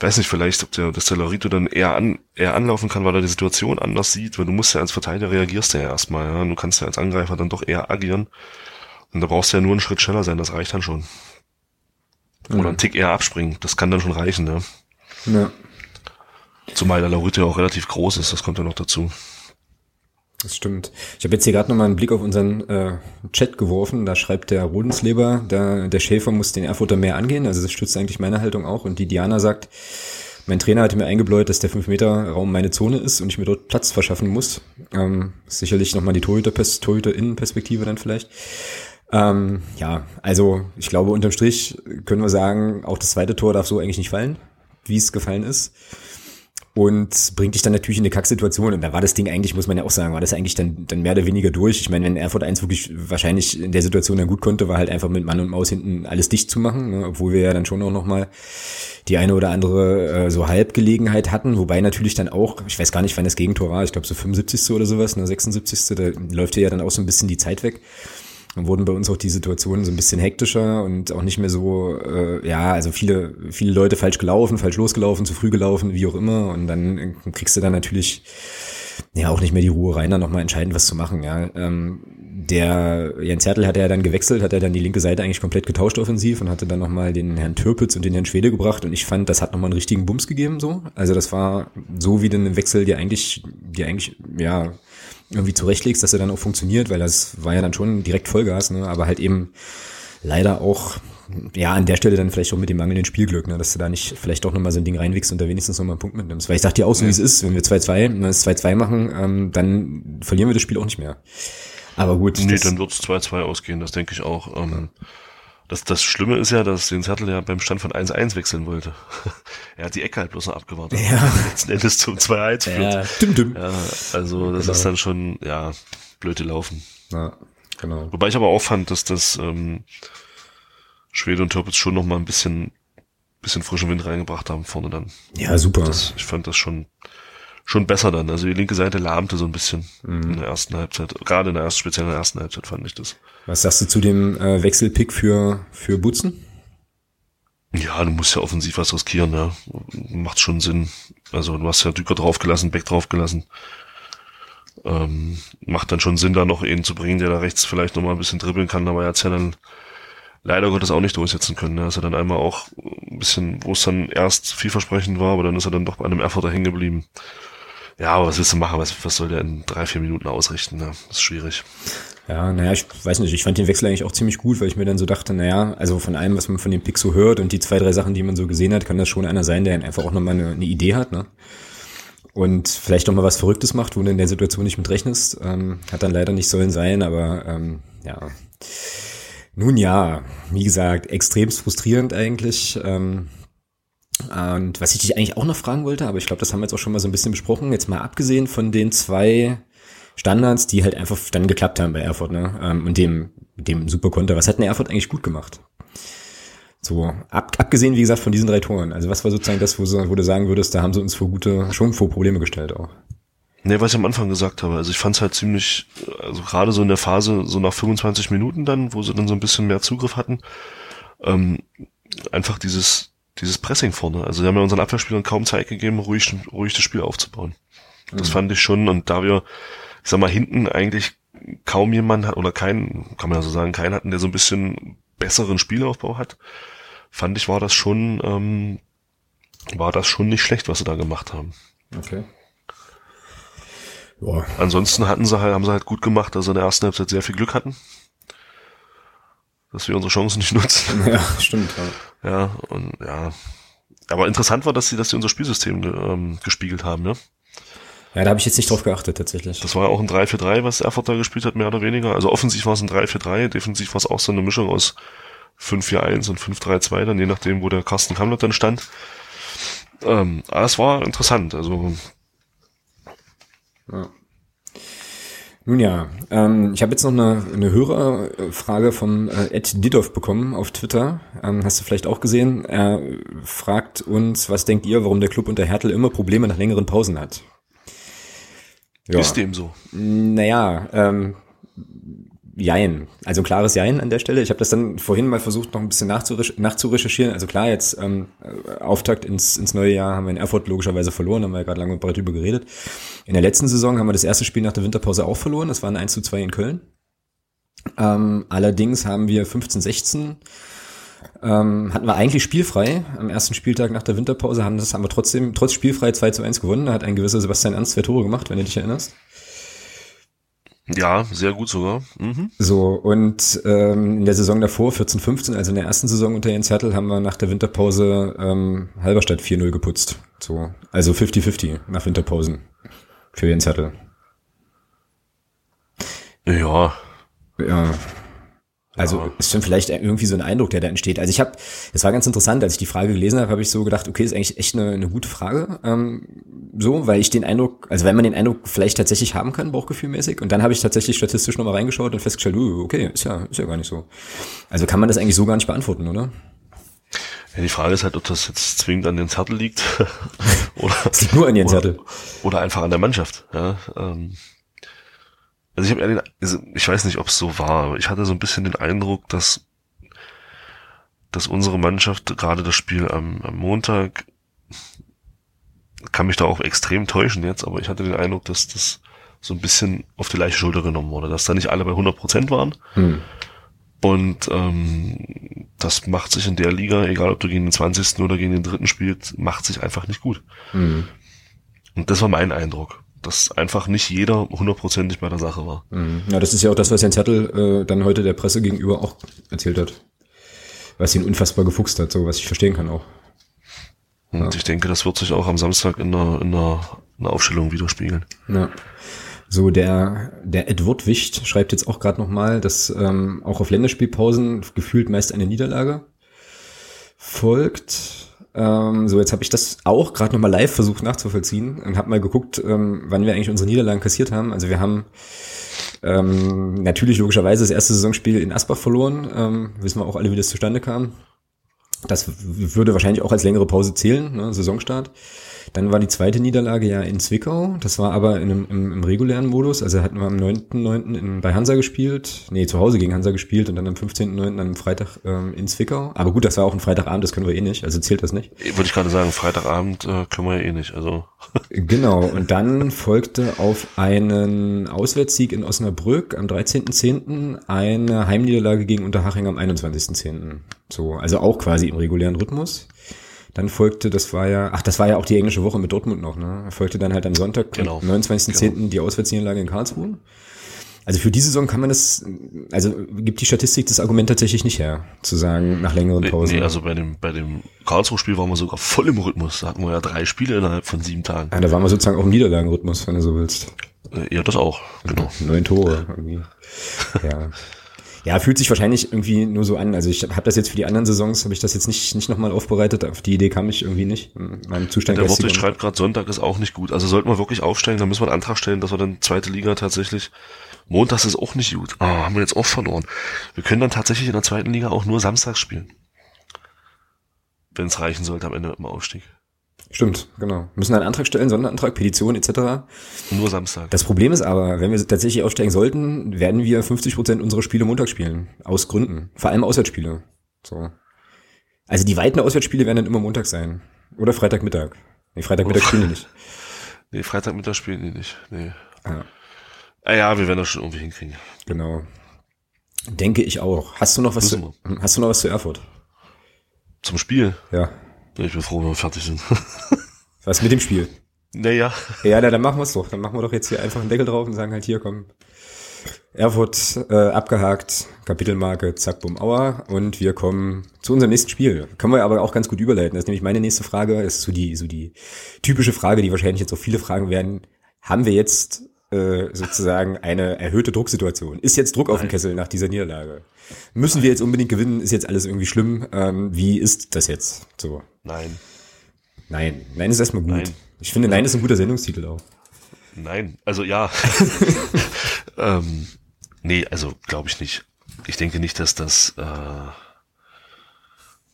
weiß nicht, vielleicht, ob der, dass der Larito dann eher an, eher anlaufen kann, weil er die Situation anders sieht, weil du musst ja als Verteidiger reagierst ja erstmal, ja, du kannst ja als Angreifer dann doch eher agieren. Und da brauchst du ja nur einen Schritt schneller sein, das reicht dann schon. Oder mhm. einen Tick eher abspringen. Das kann dann schon reichen, ne? Ja. Zumal der Laurite auch relativ groß ist, das kommt ja noch dazu. Das stimmt. Ich habe jetzt hier gerade nochmal einen Blick auf unseren äh, Chat geworfen. Da schreibt der Rodensleber, der, der Schäfer muss den Erfurter mehr angehen. Also das stützt eigentlich meine Haltung auch. Und die Diana sagt, mein Trainer hatte mir eingebläut, dass der 5-Meter-Raum meine Zone ist und ich mir dort Platz verschaffen muss. Ähm, sicherlich nochmal die Torhüter-Innenperspektive dann vielleicht. Ähm, ja, also ich glaube, unterm Strich können wir sagen, auch das zweite Tor darf so eigentlich nicht fallen, wie es gefallen ist. Und bringt dich dann natürlich in eine Kacksituation. Und da war das Ding eigentlich, muss man ja auch sagen, war das eigentlich dann, dann mehr oder weniger durch. Ich meine, wenn Erfurt 1 wirklich wahrscheinlich in der Situation dann gut konnte, war halt einfach mit Mann und Maus hinten alles dicht zu machen, ne? obwohl wir ja dann schon auch nochmal die eine oder andere äh, so Halbgelegenheit hatten. Wobei natürlich dann auch, ich weiß gar nicht, wann das Gegentor war, ich glaube so 75. oder sowas, ne, 76. Da läuft ja dann auch so ein bisschen die Zeit weg. Dann wurden bei uns auch die Situationen so ein bisschen hektischer und auch nicht mehr so, äh, ja, also viele, viele Leute falsch gelaufen, falsch losgelaufen, zu früh gelaufen, wie auch immer. Und dann kriegst du dann natürlich ja auch nicht mehr die Ruhe rein, dann nochmal entscheidend was zu machen. Ja, ähm, der Jens Hertel hat ja dann gewechselt, hat er dann die linke Seite eigentlich komplett getauscht offensiv und hatte dann nochmal den Herrn Türpitz und den Herrn Schwede gebracht. Und ich fand, das hat nochmal einen richtigen Bums gegeben. So, also das war so wie den Wechsel, die eigentlich, die eigentlich ja irgendwie zurechtlegst, dass er dann auch funktioniert, weil das war ja dann schon direkt Vollgas, ne? aber halt eben leider auch ja, an der Stelle dann vielleicht auch mit dem mangelnden Spielglück, ne, dass du da nicht vielleicht doch nochmal so ein Ding reinwichst und da wenigstens nochmal einen Punkt mitnimmst. Weil ich sag dir auch so, wie es ist, wenn wir 2-2, das 2-2 machen, ähm, dann verlieren wir das Spiel auch nicht mehr. Aber gut. Nee, dann wird es 2-2 ausgehen, das denke ich auch. Ähm, das, das Schlimme ist ja, dass den Zettel ja beim Stand von 1-1 wechseln wollte. er hat die Ecke halt bloß noch abgewartet. Ja. Letzten Endes zum 2-1 führt. Ja, dim, dim. Ja, also das Genau. ist dann schon, ja, blöde Laufen. Ja, genau. Wobei ich aber auch fand, dass das ähm, Schwede und Türpitz schon noch mal ein bisschen, bisschen frischen Wind reingebracht haben vorne dann. Ja, super. Das, ich fand das schon, schon besser dann. Also die linke Seite lahmte so ein bisschen Mhm. in der ersten Halbzeit. Gerade in der ersten, speziell in der ersten Halbzeit fand ich das. Was sagst du zu dem äh, Wechselpick für, für Butzen? Ja, du musst ja offensiv was riskieren, ja. Macht schon Sinn. Also du hast ja Düker draufgelassen, Beck draufgelassen. Ähm, macht dann schon Sinn, da noch einen zu bringen, der da rechts vielleicht noch mal ein bisschen dribbeln kann, aber er hat's ja dann leider Gottes auch nicht durchsetzen können. Er ist ja dann einmal auch ein bisschen, wo es dann erst vielversprechend war, aber dann ist er dann doch bei einem Erfurter hängen geblieben. Ja, aber was willst du machen? Was, was soll der in drei, vier Minuten ausrichten? Ne? Das ist schwierig. Ja, naja, ich weiß nicht, ich fand den Wechsel eigentlich auch ziemlich gut, weil ich mir dann so dachte, naja, also von allem, was man von dem Pick so hört und die zwei, drei Sachen, die man so gesehen hat, kann das schon einer sein, der einfach auch nochmal eine, eine Idee hat, ne? Und vielleicht noch mal was Verrücktes macht, wo du in der Situation nicht mit rechnest. Ähm, hat dann leider nicht sollen sein, aber ähm, ja. Nun ja, wie gesagt, extremst frustrierend eigentlich. Ähm, und was ich dich eigentlich auch noch fragen wollte, aber ich glaube, das haben wir jetzt auch schon mal so ein bisschen besprochen, jetzt mal abgesehen von den zwei Standards, die halt einfach dann geklappt haben bei Erfurt, ne? Ähm, und dem, dem Superkonter. Was hat denn Erfurt eigentlich gut gemacht? So, ab, abgesehen, wie gesagt, von diesen drei Toren. Also was war sozusagen das, wo, wo du sagen würdest, da haben sie uns vor gute, schon vor Probleme gestellt auch. Nee, was ich am Anfang gesagt habe. Also ich fand es halt ziemlich, also gerade so in der Phase, so nach 25 Minuten dann, wo sie dann so ein bisschen mehr Zugriff hatten, ähm, einfach dieses, dieses Pressing vorne. Also wir haben ja unseren Abwehrspielern kaum Zeit gegeben, ruhig, ruhig das Spiel aufzubauen. Das fand ich schon. Und da wir, ich sag mal, hinten eigentlich kaum jemand hat, oder keinen, kann man ja so sagen, keinen hatten, der so ein bisschen besseren Spielaufbau hat, fand ich, war das schon, ähm, war das schon nicht schlecht, was sie da gemacht haben. Okay. Boah. Ansonsten hatten sie halt, haben sie halt gut gemacht, dass sie in der ersten Halbzeit sehr viel Glück hatten. Dass wir unsere Chancen nicht nutzen. Ja, stimmt. Ja. Ja, und ja. Aber interessant war, dass sie, dass sie unser Spielsystem ähm, gespiegelt haben, ne? ja, da habe ich jetzt nicht drauf geachtet tatsächlich. Das war ja auch ein 3-4-3, was Erfurt da gespielt hat, mehr oder weniger. Also offensiv war es ein 3-4-3, defensiv war es auch so eine Mischung aus 5-4-1 und 5-3-2, dann je nachdem, wo der Carsten Kamlert dann stand. Ähm, aber es war interessant, also Ja. Nun ja, ähm, ich habe jetzt noch eine, eine Hörerfrage vom äh, Ed Didov bekommen auf Twitter. Ähm, hast du vielleicht auch gesehen? Er fragt uns, was denkt ihr, warum der Club unter Hertel immer Probleme nach längeren Pausen hat? Ja. ist dem so. Naja, ähm, Jein. Also klares Jein an der Stelle. Ich habe das dann vorhin mal versucht, noch ein bisschen nachzurecherch nachzurecherchieren. Also klar, jetzt ähm, äh, Auftakt ins, ins neue Jahr haben wir in Erfurt logischerweise verloren, haben wir ja gerade lange und breit drüber geredet. In der letzten Saison haben wir das erste Spiel nach der Winterpause auch verloren. Das war ein 1 zu 2 in Köln. Ähm, allerdings haben wir 15, 16 ähm, hatten wir eigentlich spielfrei am ersten Spieltag nach der Winterpause, haben das haben wir trotzdem, trotz spielfrei 2 zu 1 gewonnen. Da hat ein gewisser Sebastian Ernst zwei Tore gemacht, wenn du dich erinnerst. Ja, sehr gut sogar. Mhm. So, und ähm, in der Saison davor, 14, 15, also in der ersten Saison unter Jens Hertel, haben wir nach der Winterpause ähm, Halberstadt 4-0 geputzt. So, also 50-50 nach Winterpausen für Jens Hertel. Ja, Ja. Also Ja. ist schon vielleicht irgendwie so ein Eindruck, der da entsteht. Also ich habe, es war ganz interessant, als ich die Frage gelesen habe, habe ich so gedacht, okay, ist eigentlich echt eine, eine gute Frage, ähm, so, weil ich den Eindruck, also wenn man den Eindruck vielleicht tatsächlich haben kann, bauchgefühlmäßig, und dann habe ich tatsächlich statistisch nochmal reingeschaut und festgestellt, uh, okay, ist ja, ist ja gar nicht so. Also kann man das eigentlich so gar nicht beantworten, oder? Ja, die Frage ist halt, ob das jetzt zwingend an den Zettel liegt oder, Es liegt nur an Jens oder, Hertel. oder einfach an der Mannschaft. Ja, ähm, also ich habe den, also ich weiß nicht, ob es so war, aber ich hatte so ein bisschen den Eindruck, dass dass unsere Mannschaft gerade das Spiel am, am Montag kann mich da auch extrem täuschen jetzt, aber ich hatte den Eindruck, dass das so ein bisschen auf die leichte Schulter genommen wurde, dass da nicht alle bei 100 Prozent waren. Hm. Und ähm, das macht sich in der Liga, egal ob du gegen den 20. oder gegen den dritten spielst, macht sich einfach nicht gut. Hm. Und das war mein Eindruck, dass einfach nicht jeder hundertprozentig bei der Sache war. Hm. Ja, das ist ja auch das, was Jens Hertel äh, dann heute der Presse gegenüber auch erzählt hat. was ihn unfassbar gefuchst hat, so was ich verstehen kann auch. Und ja. ich denke, das wird sich auch am Samstag in der, in der, in der Aufstellung widerspiegeln. Ja. So, der, der Edward Wicht schreibt jetzt auch gerade nochmal, dass ähm, auch auf Länderspielpausen gefühlt meist eine Niederlage folgt. Ähm, so, jetzt habe ich das auch gerade nochmal live versucht nachzuvollziehen und habe mal geguckt, ähm, wann wir eigentlich unsere Niederlagen kassiert haben. Also wir haben ähm, natürlich logischerweise das erste Saisonspiel in Asbach verloren. Ähm, wissen wir auch alle, wie das zustande kam. Das würde wahrscheinlich auch als längere Pause zählen, ne, Saisonstart. Dann war die zweite Niederlage ja in Zwickau. Das war aber in einem, im, im regulären Modus. Also hatten wir am 9.9. bei Hansa gespielt. Nee, zu Hause gegen Hansa gespielt und dann am 15.9. am Freitag ähm, in Zwickau. Aber gut, das war auch ein Freitagabend, das können wir eh nicht. Also zählt das nicht. Würde ich gerade sagen, Freitagabend äh, können wir ja eh nicht. Also. genau. Und dann folgte auf einen Auswärtssieg in Osnabrück am 13.10. eine Heimniederlage gegen Unterhaching am 21.10. So, also auch quasi im regulären Rhythmus. Dann folgte, das war ja, ach, das war ja auch die englische Woche mit Dortmund noch, ne? Folgte dann halt am Sonntag, genau. 29.10. Genau. die Auswärtsniederlage in Karlsruhe. Also für diese Saison kann man das, also gibt die Statistik das Argument tatsächlich nicht her, zu sagen, nach längeren Pausen. Nee, also bei dem, bei dem Karlsruhe-Spiel waren wir sogar voll im Rhythmus. Da hatten wir ja drei Spiele innerhalb von sieben Tagen. Ja, da waren wir sozusagen auch im Niederlagenrhythmus, wenn du so willst. Äh, ja, das auch, genau. Neun Tore irgendwie. Ja. Ja, fühlt sich wahrscheinlich irgendwie nur so an. Also ich habe das jetzt für die anderen Saisons, habe ich das jetzt nicht, nicht nochmal aufbereitet. Auf die Idee kam ich irgendwie nicht. In meinem Zustand. Der Worte schreibt gerade, Sonntag ist auch nicht gut. Also sollten wir wirklich aufsteigen, dann müssen wir einen Antrag stellen, dass wir dann zweite Liga tatsächlich. Montags ist auch nicht gut. Ah, haben wir jetzt auch verloren. Wir können dann tatsächlich in der zweiten Liga auch nur samstags spielen. Wenn es reichen sollte am Ende mit dem Aufstieg. Stimmt, genau. Müssen einen Antrag stellen, Sonderantrag, Petition etc. Nur Samstag. Das Problem ist aber, wenn wir tatsächlich aufsteigen sollten, werden wir 50 Prozent unserer Spiele Montag spielen. Aus Gründen. Vor allem Auswärtsspiele. So. Also die weiten Auswärtsspiele werden dann immer Montag sein. Oder Freitagmittag. Nee, Freitagmittag oh. spielen die nicht. Nee, Freitagmittag spielen die nicht. Nee. Ja. Ah ja, wir werden das schon irgendwie hinkriegen. Genau. Denke ich auch. Hast du noch was zu, hast du noch was zu Erfurt? Zum Spiel? Ja. Ich bin froh, wenn wir fertig sind. Was mit dem Spiel? Naja. Ja, na, dann machen wir es doch. Dann machen wir doch jetzt hier einfach einen Deckel drauf und sagen halt hier, komm. Erfurt äh, abgehakt, Kapitelmarke, zack, bumm, aua. Und wir kommen zu unserem nächsten Spiel. Können wir aber auch ganz gut überleiten. Das ist nämlich meine nächste Frage. Das ist so die, so die typische Frage, die wahrscheinlich jetzt auch viele fragen werden. Haben wir jetzt äh, sozusagen eine erhöhte Drucksituation? Ist jetzt Druck auf dem Kessel nach dieser Niederlage? Müssen wir jetzt unbedingt gewinnen? Ist jetzt alles irgendwie schlimm? Ähm, wie ist das jetzt? So. Nein. Nein. Nein ist erstmal gut. Nein. Ich finde, Nein ist ein guter Sendungstitel auch. Nein, also ja. ähm, nee, also glaube ich nicht. Ich denke nicht, dass das, äh,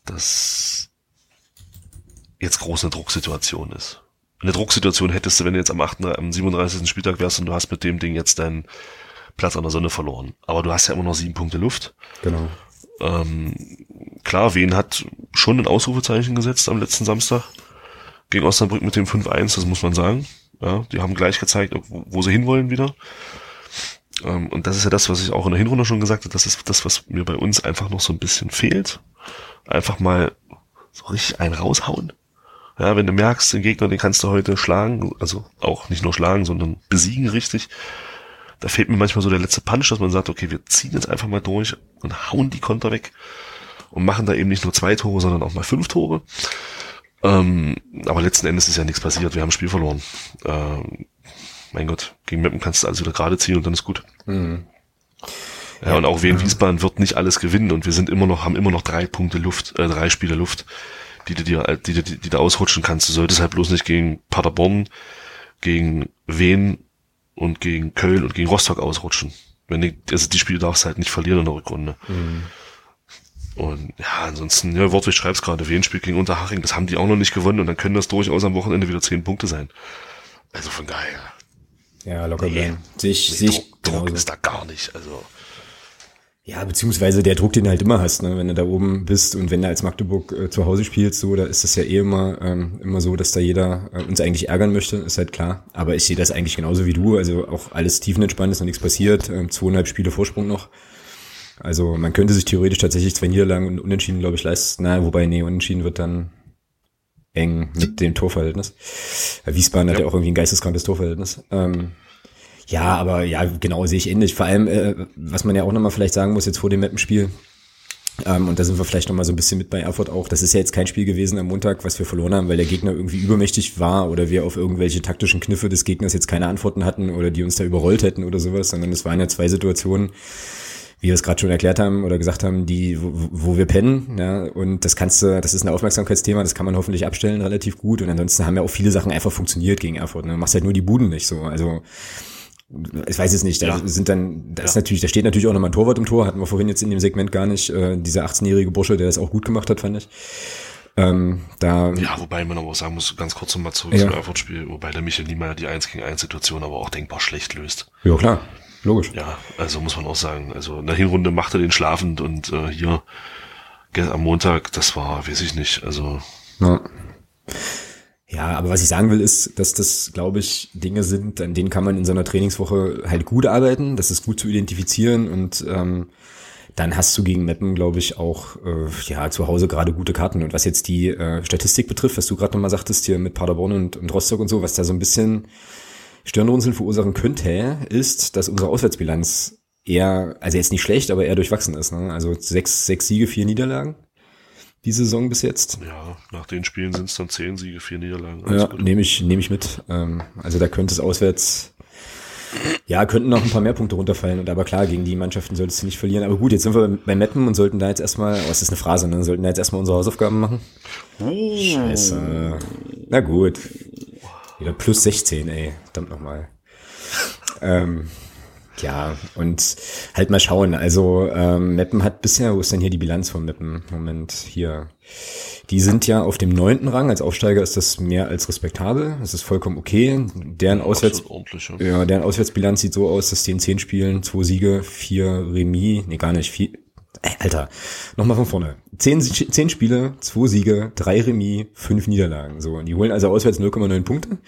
das jetzt groß eine Drucksituation ist. Eine Drucksituation hättest du, wenn du jetzt am 8., am 37. Spieltag wärst und du hast mit dem Ding jetzt deinen Platz an der Sonne verloren. Aber du hast ja immer noch sieben Punkte Luft. Genau. Ähm, klar, Wien hat schon ein Ausrufezeichen gesetzt am letzten Samstag gegen Osnabrück mit dem 5-1, das muss man sagen. Ja, die haben gleich gezeigt, wo sie hinwollen wieder. Ähm, und das ist ja das, was ich auch in der Hinrunde schon gesagt habe, das ist das, was mir bei uns einfach noch so ein bisschen fehlt. Einfach mal so richtig einen raushauen. Ja, wenn du merkst, den Gegner, den kannst du heute schlagen, also auch nicht nur schlagen, sondern besiegen richtig. Da fehlt mir manchmal so der letzte Punch, dass man sagt, okay, wir ziehen jetzt einfach mal durch und hauen die Konter weg und machen da eben nicht nur zwei Tore, sondern auch mal fünf Tore. Ähm, aber letzten Endes ist ja nichts passiert. Wir haben ein Spiel verloren. Ähm, mein Gott, gegen Meppen kannst du alles wieder gerade ziehen und dann ist gut. Mhm. Ja, und auch Wien Wiesbaden wird nicht alles gewinnen und wir sind immer noch, haben immer noch drei Punkte Luft, äh, drei Spiele Luft, die du dir, die, die, die du ausrutschen kannst. Du solltest halt bloß nicht gegen Paderborn, gegen Wien und gegen Köln und gegen Rostock ausrutschen. Wenn die, also die Spiele darfst du halt nicht verlieren in der Rückrunde. Mhm. Und ja, ansonsten, ja, Wortwig schreibt's gerade, Wien spielt gegen Unterhaching, das haben die auch noch nicht gewonnen und dann können das durchaus am Wochenende wieder zehn Punkte sein. Also von daher. Ja, locker nee, bleiben. Sich, nee, sich Druck, Druck ist da gar nicht, also. Ja, beziehungsweise der Druck, den du halt immer hast, ne? wenn du da oben bist und wenn du als Magdeburg äh, zu Hause spielst, so, da ist es ja eh immer, ähm, immer so, dass da jeder äh, uns eigentlich ärgern möchte, ist halt klar. Aber ich sehe das eigentlich genauso wie du, also auch alles tiefenentspannt, ist noch nichts passiert, ähm, zweieinhalb Spiele Vorsprung noch. Also man könnte sich theoretisch tatsächlich zwei Niederlagen und Unentschieden, glaube ich, leisten. Na, wobei, nee, Unentschieden wird dann eng mit dem Torverhältnis. Wiesbaden ja. hat ja auch irgendwie ein geisteskrankes Torverhältnis. Ähm, ja, aber ja, genau sehe ich ähnlich. Vor allem, äh, was man ja auch nochmal vielleicht sagen muss jetzt vor dem Mappenspiel, Ähm, und da sind wir vielleicht nochmal so ein bisschen mit bei Erfurt auch. Das ist ja jetzt kein Spiel gewesen am Montag, was wir verloren haben, weil der Gegner irgendwie übermächtig war oder wir auf irgendwelche taktischen Kniffe des Gegners jetzt keine Antworten hatten oder die uns da überrollt hätten oder sowas, sondern es waren ja zwei Situationen, wie wir es gerade schon erklärt haben oder gesagt haben, die, wo, wo wir pennen, ja, und das kannst du, das ist ein Aufmerksamkeitsthema, das kann man hoffentlich abstellen relativ gut und ansonsten haben ja auch viele Sachen einfach funktioniert gegen Erfurt, ne? Du machst halt nur die Buden nicht so, also ich weiß es nicht, da ja. sind dann, da ist ja. natürlich, da steht natürlich auch nochmal ein Torwart im Tor, hatten wir vorhin jetzt in dem Segment gar nicht, äh, dieser 18-jährige Bursche, der das auch gut gemacht hat, fand ich. Ähm, da, ja, wobei man aber auch sagen muss, ganz kurz nochmal zurück ja. zum Erfurt-Spiel, wobei der Michael Niemeyer die 1 gegen 1 Situation aber auch denkbar schlecht löst. Ja, klar. Logisch. Ja, also muss man auch sagen. Also in der Hinrunde macht er den schlafend und äh, hier am Montag, das war, weiß ich nicht, also. Ja. Ja, aber was ich sagen will, ist, dass das, glaube ich, Dinge sind, an denen kann man in so einer Trainingswoche halt gut arbeiten. Das ist gut zu identifizieren und ähm, dann hast du gegen Meppen, glaube ich, auch äh, ja zu Hause gerade gute Karten. Und was jetzt die äh, Statistik betrifft, was du gerade nochmal sagtest hier mit Paderborn und, und Rostock und so, was da so ein bisschen Stirnrunzeln verursachen könnte, ist, dass unsere Auswärtsbilanz eher, also jetzt nicht schlecht, aber eher durchwachsen ist. Ne? Also sechs, sechs Siege, vier Niederlagen die Saison bis jetzt. Ja, nach den Spielen sind es dann zehn Siege, vier Niederlagen. ja, nehme ich, nehme ich mit. Ähm, also da könnte es auswärts, ja, könnten noch ein paar mehr Punkte runterfallen. Und aber klar, gegen die Mannschaften solltest du nicht verlieren. Aber gut, jetzt sind wir bei Meppen und sollten da jetzt erstmal, oh, ist das eine Phrase, ne? Sollten da jetzt erstmal unsere Hausaufgaben machen. Oh. Scheiße. Na gut. Wieder plus 16, ey. Verdammt nochmal. ähm, ja, und halt mal schauen. Also ähm, Meppen hat bisher, wo ist denn hier die Bilanz von Meppen? Moment, hier. Die sind ja auf dem neunten Rang. Als Aufsteiger ist das mehr als respektabel. Das ist vollkommen okay. Deren, Auswärts ja. deren Auswärtsbilanz sieht so aus, dass die in zehn Spielen zwei Siege, vier Remis, nee, gar nicht, vier, Alter, nochmal von vorne. Zehn, zehn Spiele, zwei Siege, drei Remis, fünf Niederlagen. So, und die holen also auswärts 0,9 Punkte.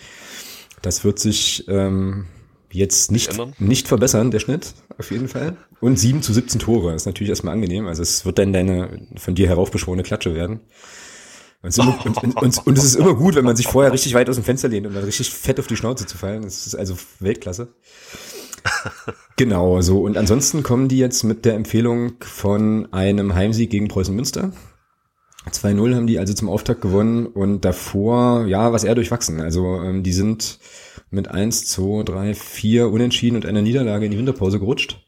Das wird sich ähm, jetzt nicht, nicht verbessern, der Schnitt, auf jeden Fall. Und 7 zu 17 Tore, ist natürlich erstmal angenehm. Also es wird dann deine von dir heraufbeschworene Klatsche werden. Und, und, und, und, es ist immer gut, wenn man sich vorher richtig weit aus dem Fenster lehnt, um dann richtig fett auf die Schnauze zu fallen. Das ist also Weltklasse. genau, so. Und ansonsten kommen die jetzt mit der Empfehlung von einem Heimsieg gegen Preußen Münster. 2-0 haben die also zum Auftakt gewonnen und davor, ja, was eher durchwachsen. Also ähm, die sind mit 1, 2, 3, 4 Unentschieden und einer Niederlage in die Winterpause gerutscht.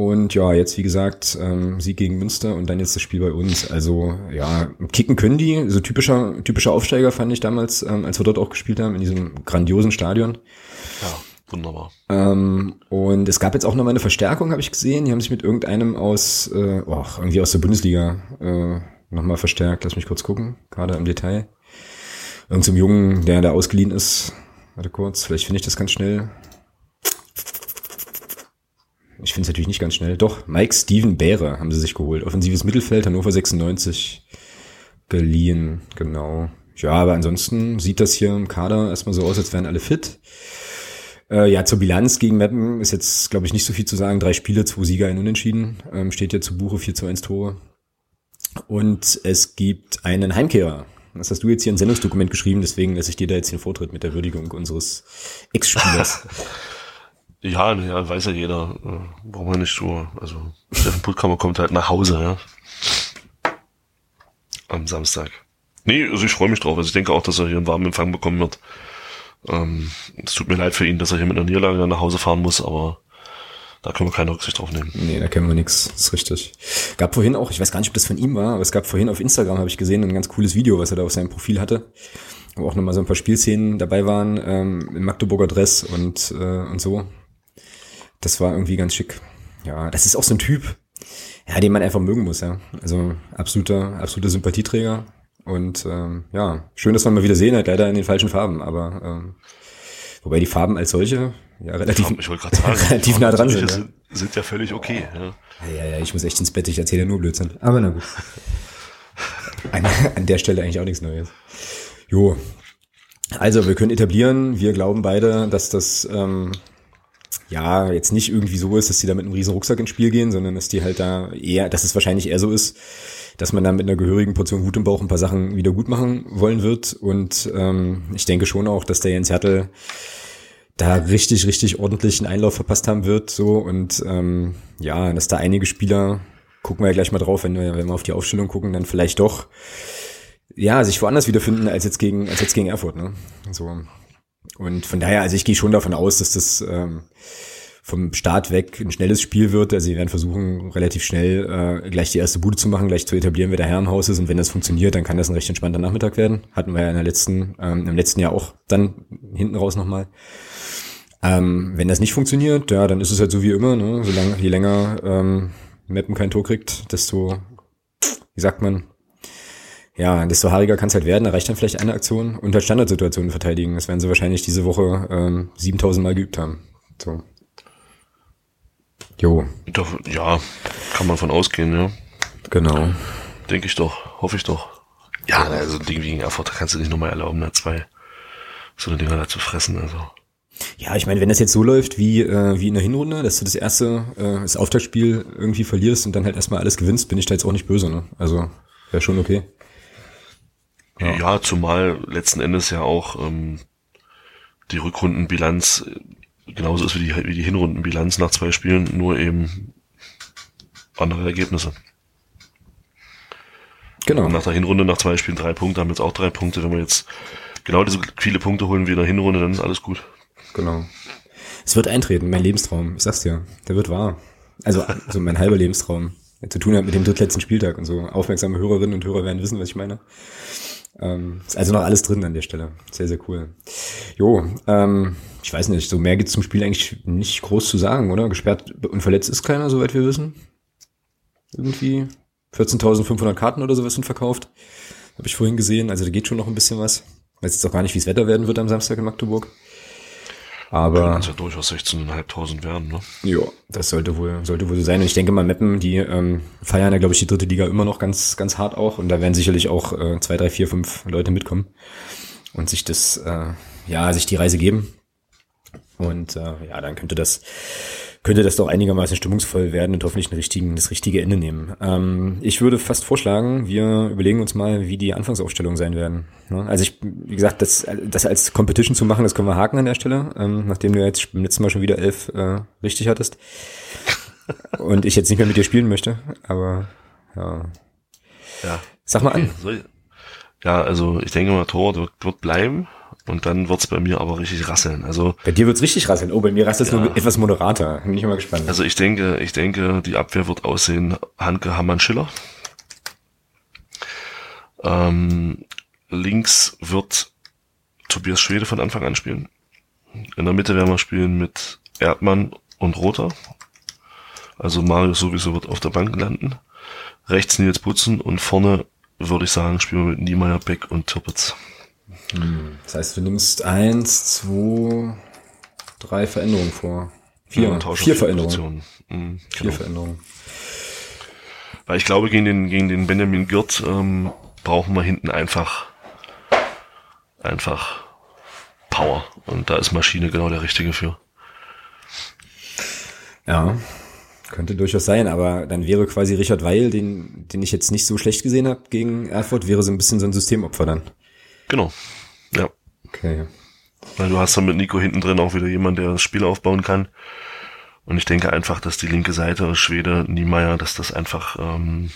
Und ja, jetzt wie gesagt, ähm, Sieg gegen Münster und dann jetzt das Spiel bei uns. Also ja, kicken können die. So typischer, typischer Aufsteiger fand ich damals, ähm, als wir dort auch gespielt haben, in diesem grandiosen Stadion. Ja, wunderbar. Ähm, und es gab jetzt auch noch mal eine Verstärkung, habe ich gesehen. Die haben sich mit irgendeinem aus, äh, oh, irgendwie aus der Bundesliga äh, nochmal verstärkt. Lass mich kurz gucken, gerade im Detail. Irgend so Jungen, der da ausgeliehen ist, Warte kurz, vielleicht finde ich das ganz schnell. Ich finde es natürlich nicht ganz schnell. Doch, Mike Steven Bäre haben sie sich geholt. Offensives Mittelfeld, Hannover 96 geliehen, genau. Ja, aber ansonsten sieht das hier im Kader erstmal so aus, als wären alle fit. Äh, ja, zur Bilanz gegen Meppen ist jetzt, glaube ich, nicht so viel zu sagen. Drei Spiele, zwei Sieger, ein Unentschieden. Ähm, steht ja zu Buche 4 zu 1 Tore. Und es gibt einen Heimkehrer. Das hast du jetzt hier ein Sendungsdokument geschrieben, deswegen lasse ich dir da jetzt den Vortritt mit der Würdigung unseres Ex-Spielers. ja, ja, weiß ja jeder. Äh, braucht man nicht so. Also, Steffen Puttkammer kommt halt nach Hause, ja. Am Samstag. Nee, also ich freue mich drauf. Also ich denke auch, dass er hier einen warmen Empfang bekommen wird. Ähm, es tut mir leid für ihn, dass er hier mit einer Niederlage nach Hause fahren muss, aber da können wir keine Rücksicht drauf nehmen. Nee, da kennen wir nichts. Ist richtig. Gab vorhin auch, ich weiß gar nicht, ob das von ihm war, aber es gab vorhin auf Instagram, habe ich gesehen, ein ganz cooles Video, was er da auf seinem Profil hatte. Wo auch nochmal so ein paar Spielszenen dabei waren, ähm, im Magdeburger Dress und, äh, und so. Das war irgendwie ganz schick. Ja, das ist auch so ein Typ, ja, den man einfach mögen muss, ja. Also absoluter, absoluter Sympathieträger. Und ähm, ja, schön, dass man mal wieder sehen hat, leider in den falschen Farben, aber ähm, wobei die Farben als solche, ja, relativ, ich wollte gerade sagen, relativ nah dran sind, sind, sind ja völlig okay. Ja. ja, ja, ich muss echt ins Bett, ich erzähle nur Blödsinn. Aber na gut. An, an der Stelle eigentlich auch nichts Neues. Jo. Also, wir können etablieren, wir glauben beide, dass das ähm, ja jetzt nicht irgendwie so ist, dass die da mit einem riesen Rucksack ins Spiel gehen, sondern dass die halt da eher, dass es wahrscheinlich eher so ist, dass man da mit einer gehörigen Portion Wut im Bauch ein paar Sachen wieder gut machen wollen wird. Und ähm, ich denke schon auch, dass der Jens Hertel da richtig, richtig ordentlich einen Einlauf verpasst haben wird. So und ähm, ja, dass da einige Spieler gucken wir ja gleich mal drauf, wenn wir, wenn wir auf die Aufstellung gucken, dann vielleicht doch, ja, sich woanders wiederfinden als jetzt gegen, als jetzt gegen Erfurt, ne? So. Und von daher, also ich gehe schon davon aus, dass das ähm, vom Start weg ein schnelles Spiel wird. Also sie werden versuchen, relativ schnell äh, gleich die erste Bude zu machen, gleich zu etablieren, wer der Herr im Haus ist. Und wenn das funktioniert, dann kann das ein recht entspannter Nachmittag werden. Hatten wir ja in der letzten, ähm, im letzten Jahr auch dann hinten raus nochmal. Ähm, wenn das nicht funktioniert, ja, dann ist es halt so wie immer, ne? Solange, je länger ähm, Mappen kein Tor kriegt, desto, wie sagt man, ja, desto haariger kann es halt werden. Da reicht dann vielleicht eine Aktion und halt Standardsituationen verteidigen. Das werden sie wahrscheinlich diese Woche ähm, 7000 Mal geübt haben. So. Jo. Doch, ja, kann man von ausgehen, ja. Genau. Denke ich doch, hoffe ich doch. Ja, also ein Ding wie Erfurt, da kannst du nicht nochmal erlauben, da zwei so eine Dinger da zu fressen, also. Ja, ich meine, wenn das jetzt so läuft wie, äh, wie in der Hinrunde, dass du das erste, äh, das Auftaktspiel irgendwie verlierst und dann halt erstmal alles gewinnst, bin ich da jetzt auch nicht böse, ne? Also, wäre schon okay. Ja. ja, zumal letzten Endes ja auch ähm, die Rückrundenbilanz genauso ist wie die, wie die Hinrundenbilanz nach zwei Spielen, nur eben andere Ergebnisse. Genau. Und nach der Hinrunde, nach zwei Spielen drei Punkte, haben jetzt auch drei Punkte. Wenn wir jetzt genau diese viele Punkte holen wie in der Hinrunde, dann ist alles gut. Genau. Es wird eintreten, mein Lebenstraum. Ich sag's dir, der wird wahr. Also, also mein halber Lebenstraum. Zu tun hat mit dem drittletzten Spieltag und so. Aufmerksame Hörerinnen und Hörer werden wissen, was ich meine. Ähm, ist also noch alles drin an der Stelle. Sehr, sehr cool. Jo, ähm, ich weiß nicht, so mehr gibt's zum Spiel eigentlich nicht groß zu sagen, oder? Gesperrt und verletzt ist keiner, soweit wir wissen. Irgendwie 14.500 Karten oder sowas sind verkauft. Habe ich vorhin gesehen. Also da geht schon noch ein bisschen was. Weiß jetzt auch gar nicht, wie es Wetter werden wird am Samstag in Magdeburg. Aber. Können ja durchaus 16.500 werden, ne? Ja, das sollte wohl, sollte wohl so sein. Und ich denke mal, Meppen, die ähm, feiern ja, glaube ich, die dritte Liga immer noch ganz, ganz hart auch. Und da werden sicherlich auch äh, zwei, drei, vier, fünf Leute mitkommen und sich das, äh, ja, sich die Reise geben. Und äh, ja, dann könnte das könnte das doch einigermaßen stimmungsvoll werden und hoffentlich richtigen, das richtige Ende nehmen. Ähm, ich würde fast vorschlagen, wir überlegen uns mal, wie die Anfangsaufstellungen sein werden. Ne? Also ich, wie gesagt, das, das als Competition zu machen, das können wir haken an der Stelle, ähm, nachdem du jetzt beim letzten Mal schon wieder elf äh, richtig hattest. und ich jetzt nicht mehr mit dir spielen möchte, aber ja. Ja. Sag mal an. Ja, also ich denke mal, Tor wird, wird bleiben. Und dann wird's bei mir aber richtig rasseln. Also bei dir wird's richtig rasseln. Oh, bei mir rasselt es ja. nur etwas moderater. Bin ich mal gespannt. Also ich denke, ich denke, die Abwehr wird aussehen Hanke, Hammann, Schiller. Ähm, links wird Tobias Schwede von Anfang an spielen. In der Mitte werden wir spielen mit Erdmann und Rother. Also Mario sowieso wird auf der Bank landen. Rechts Nils Butzen und vorne würde ich sagen, spielen wir mit Niemeyer, Beck und Tirpitz. Hm. Das heißt, du nimmst eins, zwei, drei Veränderungen vor. Vier, ja, vier Veränderungen. Mhm, vier genau. Veränderungen. Weil ich glaube, gegen den, gegen den Benjamin Girt ähm, brauchen wir hinten einfach, einfach Power. Und da ist Maschine genau der richtige für. Ja, könnte durchaus sein, aber dann wäre quasi Richard Weil, den, den ich jetzt nicht so schlecht gesehen habe gegen Erfurt, wäre so ein bisschen so ein Systemopfer dann. Genau. Ja. Okay. Weil du hast dann mit Nico hinten drin auch wieder jemand, der das Spiel aufbauen kann. Und ich denke einfach, dass die linke Seite, Schwede, Niemeyer, dass das einfach, ähm,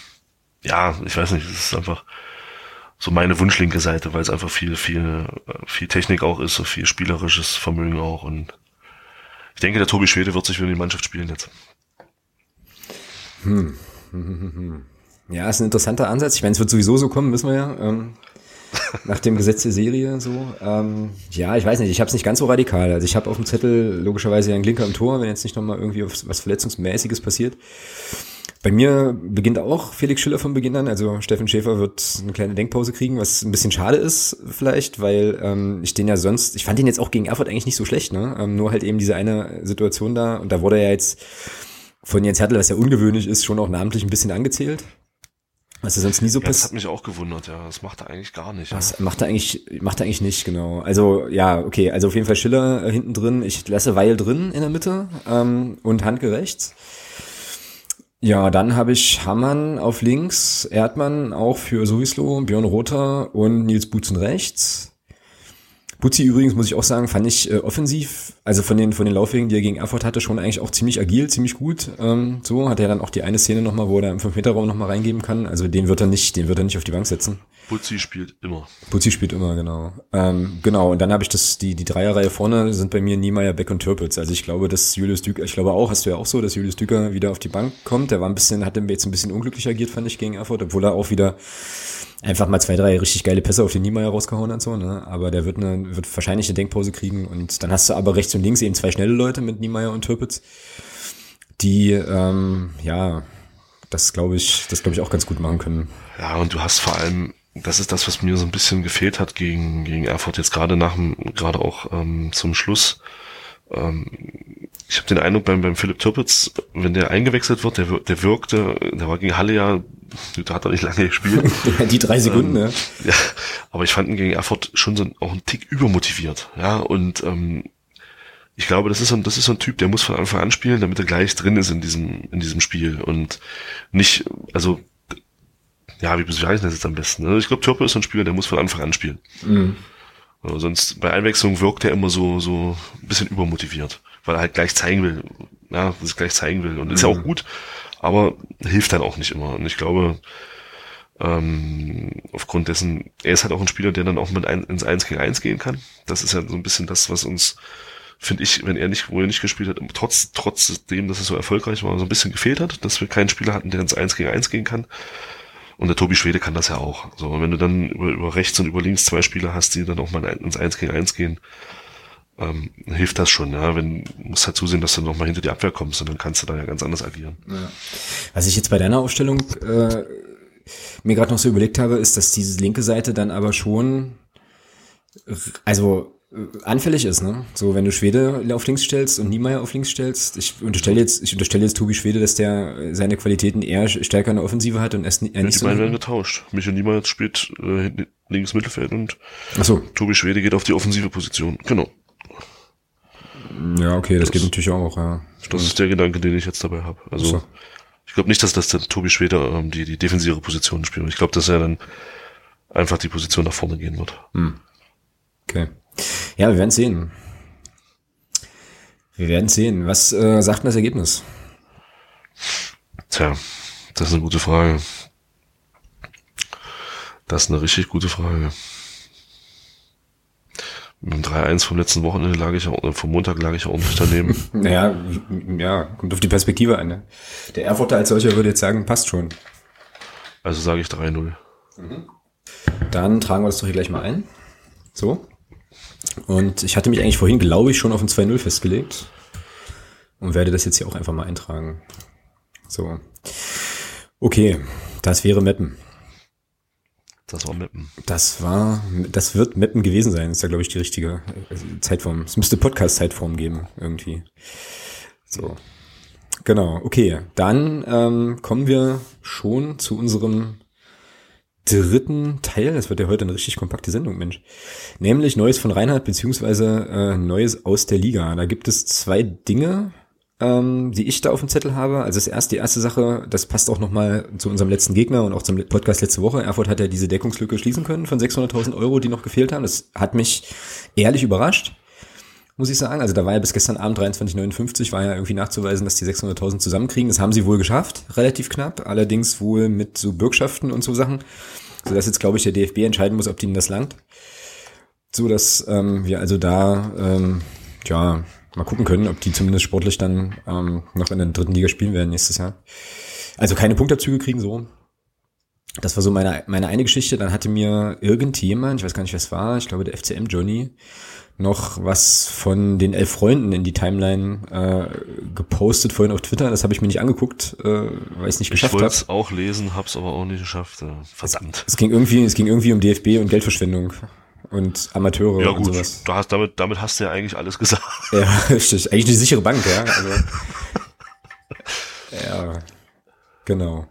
ja, ich weiß nicht, das ist einfach so meine Wunschlinke Seite, weil es einfach viel, viel, viel Technik auch ist, so viel spielerisches Vermögen auch. Und ich denke, der Tobi Schwede wird sich für die Mannschaft spielen jetzt. Hm. Ja, ist ein interessanter Ansatz. Ich meine, es wird sowieso so kommen, wissen wir ja. Ähm, nach dem Gesetz der Serie so. Ähm, ja, ich weiß nicht, ich habe es nicht ganz so radikal. Also ich habe auf dem Zettel logischerweise einen Klinker im Tor, wenn jetzt nicht nochmal irgendwie was Verletzungsmäßiges passiert. Bei mir beginnt auch Felix Schiller von Beginn an. Also Steffen Schäfer wird eine kleine Denkpause kriegen, was ein bisschen schade ist vielleicht, weil ähm, ich den ja sonst, ich fand ihn jetzt auch gegen Erfurt eigentlich nicht so schlecht, ne? Ähm, nur halt eben diese eine Situation da und da wurde er ja jetzt von Jens Hertel, was ja ungewöhnlich ist, schon auch namentlich ein bisschen angezählt. Was ja sonst nie so passiert. Das hat mich auch gewundert, ja. Das macht er eigentlich gar nicht. Das ja. macht er eigentlich, macht er eigentlich nicht, genau. Also, ja, okay. Also auf jeden Fall Schiller äh, hinten drin. Ich lasse Weil drin in der Mitte ähm, und Handke rechts. Ja, dann habe ich Hammann auf links, Erdmann auch für Suislo, Björn Rother und Nils Butzen rechts. Butzi übrigens, muss ich auch sagen, fand ich äh, offensiv, also von den, von den Laufwegen, die er gegen Erfurt hatte, schon eigentlich auch ziemlich agil, ziemlich gut. Ähm, so hat er dann auch die eine Szene nochmal, wo er im 5-Meter-Raum nochmal reingeben kann. Also den wird er nicht, den wird er nicht auf die Bank setzen. Butzi spielt immer. Butzi spielt immer, genau. Ähm, genau, und dann habe ich das, die, die Dreierreihe vorne sind bei mir Niemeyer, Beck und Türpitz. Also ich glaube, dass Julius Düker, ich glaube auch, hast du ja auch so, dass Julius Düker wieder auf die Bank kommt. Der war ein bisschen, hat jetzt ein bisschen unglücklich agiert, fand ich, gegen Erfurt, obwohl er auch wieder einfach mal zwei, drei richtig geile Pässe auf den Niemeyer rausgehauen hat, so, ne? Aber der wird eine, wird wahrscheinlich eine Denkpause kriegen und dann hast du aber rechts und links eben zwei schnelle Leute mit Niemeyer und Türpitz, die, ähm, ja, das glaube ich, das glaube ich auch ganz gut machen können. Ja, und du hast vor allem, das ist das, was mir so ein bisschen gefehlt hat gegen, gegen Erfurt, jetzt gerade nach gerade auch ähm, zum Schluss. Ähm, ich habe den Eindruck beim, beim Philipp Türpitz, wenn der eingewechselt wird, der, der wirkte, der war gegen Halle ja, da hat er nicht lange gespielt. die drei Sekunden, ähm, ja. ja. Aber ich fand ihn gegen Erfurt schon so auch einen Tick übermotiviert. Ja, und ähm, ich glaube, das ist so ein, das ist so ein Typ, der muss von Anfang an spielen, damit er gleich drin ist in diesem, in diesem Spiel und nicht, also, ja, wie sage ich das jetzt am besten? Ne? Ich glaube, Türpe ist so ein Spieler, der muss von Anfang an spielen. Mhm. Sonst bei Einwechslung wirkt er immer so, so ein bisschen übermotiviert, weil er halt gleich zeigen will, ja, das gleich zeigen will. Und mhm. ist ja auch mhm. gut, aber hilft dann auch nicht immer. Und ich glaube, ähm, aufgrund dessen, er ist halt auch ein Spieler, der dann auch mit ein, ins 1 gegen 1 gehen kann. Das ist ja so ein bisschen das, was uns, finde ich, wenn er nicht, wo er nicht gespielt hat, trotz, trotzdem, dass es so erfolgreich war, so ein bisschen gefehlt hat, dass wir keinen Spieler hatten, der ins 1 gegen 1 gehen kann. Und der Tobi Schwede kann das ja auch. So, und wenn du dann über, über rechts und über links zwei Spieler hast, die dann auch mal ins 1 gegen 1 gehen, ähm, hilft das schon, ja. Wenn, du musst halt zusehen, dass du noch mal hinter die Abwehr kommst und dann kannst du da ja ganz anders agieren. Ja. Was ich jetzt bei deiner Aufstellung äh, mir gerade noch so überlegt habe, ist, dass diese linke Seite dann aber schon, also anfällig ist, ne? So, wenn du Schwede auf links stellst und Niemeyer auf links stellst, ich unterstelle jetzt, ich unterstelle jetzt Tobi Schwede, dass der seine Qualitäten eher stärker in der Offensive hat und erst er nicht ja, die so. Die werden getauscht. Michael Niemeyer spielt äh, links Mittelfeld und Ach so. Tobi Schwede geht auf die offensive Position. Genau. Ja, okay, das, das geht natürlich auch, ja. Das ist der Gedanke, den ich jetzt dabei habe. Also so. ich glaube nicht, dass das der Tobi Schwede ähm, die, die defensive Position spielt. Ich glaube, dass er dann einfach die Position nach vorne gehen wird. Hm. Okay. Ja, wir werden sehen. Wir werden sehen. Was äh, sagt denn das Ergebnis? Tja, das ist eine gute Frage. Das ist eine richtig gute Frage. Dem 3-1 vom letzten Wochenende lag ich auch, vom Montag lag ich auch nicht daneben. naja, ja, kommt auf die Perspektive an. Ne? Der Erfurter als solcher würde jetzt sagen, passt schon. Also sage ich 3-0. Mhm. Dann tragen wir das doch hier gleich mal ein. So. Und ich hatte mich eigentlich vorhin, glaube ich, schon auf ein 2-0 festgelegt. Und werde das jetzt hier auch einfach mal eintragen. So. Okay, das wäre Meppen. Das war Meppen. Das war, das wird Meppen gewesen sein. Ist ja, glaube ich, die richtige Zeitform. Es müsste Podcast-Zeitform geben, irgendwie. So. Genau, okay. Dann ähm, kommen wir schon zu unserem dritten Teil. Das wird ja heute eine richtig kompakte Sendung, Mensch. Nämlich Neues von Reinhard beziehungsweise äh, Neues aus der Liga. Da gibt es zwei Dinge, ähm, die ich da auf dem Zettel habe. Also das erste, die erste Sache, das passt auch nochmal zu unserem letzten Gegner und auch zum Podcast letzte Woche. Erfurt hat ja diese Deckungslücke schließen können von 600.000 Euro, die noch gefehlt haben. Das hat mich ehrlich überrascht muss ich sagen. Also da war ja bis gestern Abend 23,59 war ja irgendwie nachzuweisen, dass die 600.000 zusammenkriegen. Das haben sie wohl geschafft, relativ knapp. Allerdings wohl mit so Bürgschaften und so Sachen. So dass jetzt, glaube ich, der DFB entscheiden muss, ob denen das langt. So dass ähm, wir also da, ähm, ja, mal gucken können, ob die zumindest sportlich dann ähm, noch in der dritten Liga spielen werden nächstes Jahr. Also keine Punktabzüge kriegen so. Das war so meine, meine eine Geschichte. Dann hatte mir irgendjemand, ich weiß gar nicht, wer es war, ich glaube der FCM Johnny, noch was von den elf Freunden in die Timeline äh, gepostet vorhin auf Twitter. Das habe ich mir nicht angeguckt, äh, weil ich es nicht geschafft habe. Ich wollte es auch lesen, hab's aber auch nicht geschafft. Äh, verdammt. Es, es, ging irgendwie, es ging irgendwie um DFB und Geldverschwendung und Amateure ja, gut, und sowas. Du hast, damit, damit hast du ja eigentlich alles gesagt. Ja, richtig. Eigentlich eine sichere Bank, ja. Also, ja, genau.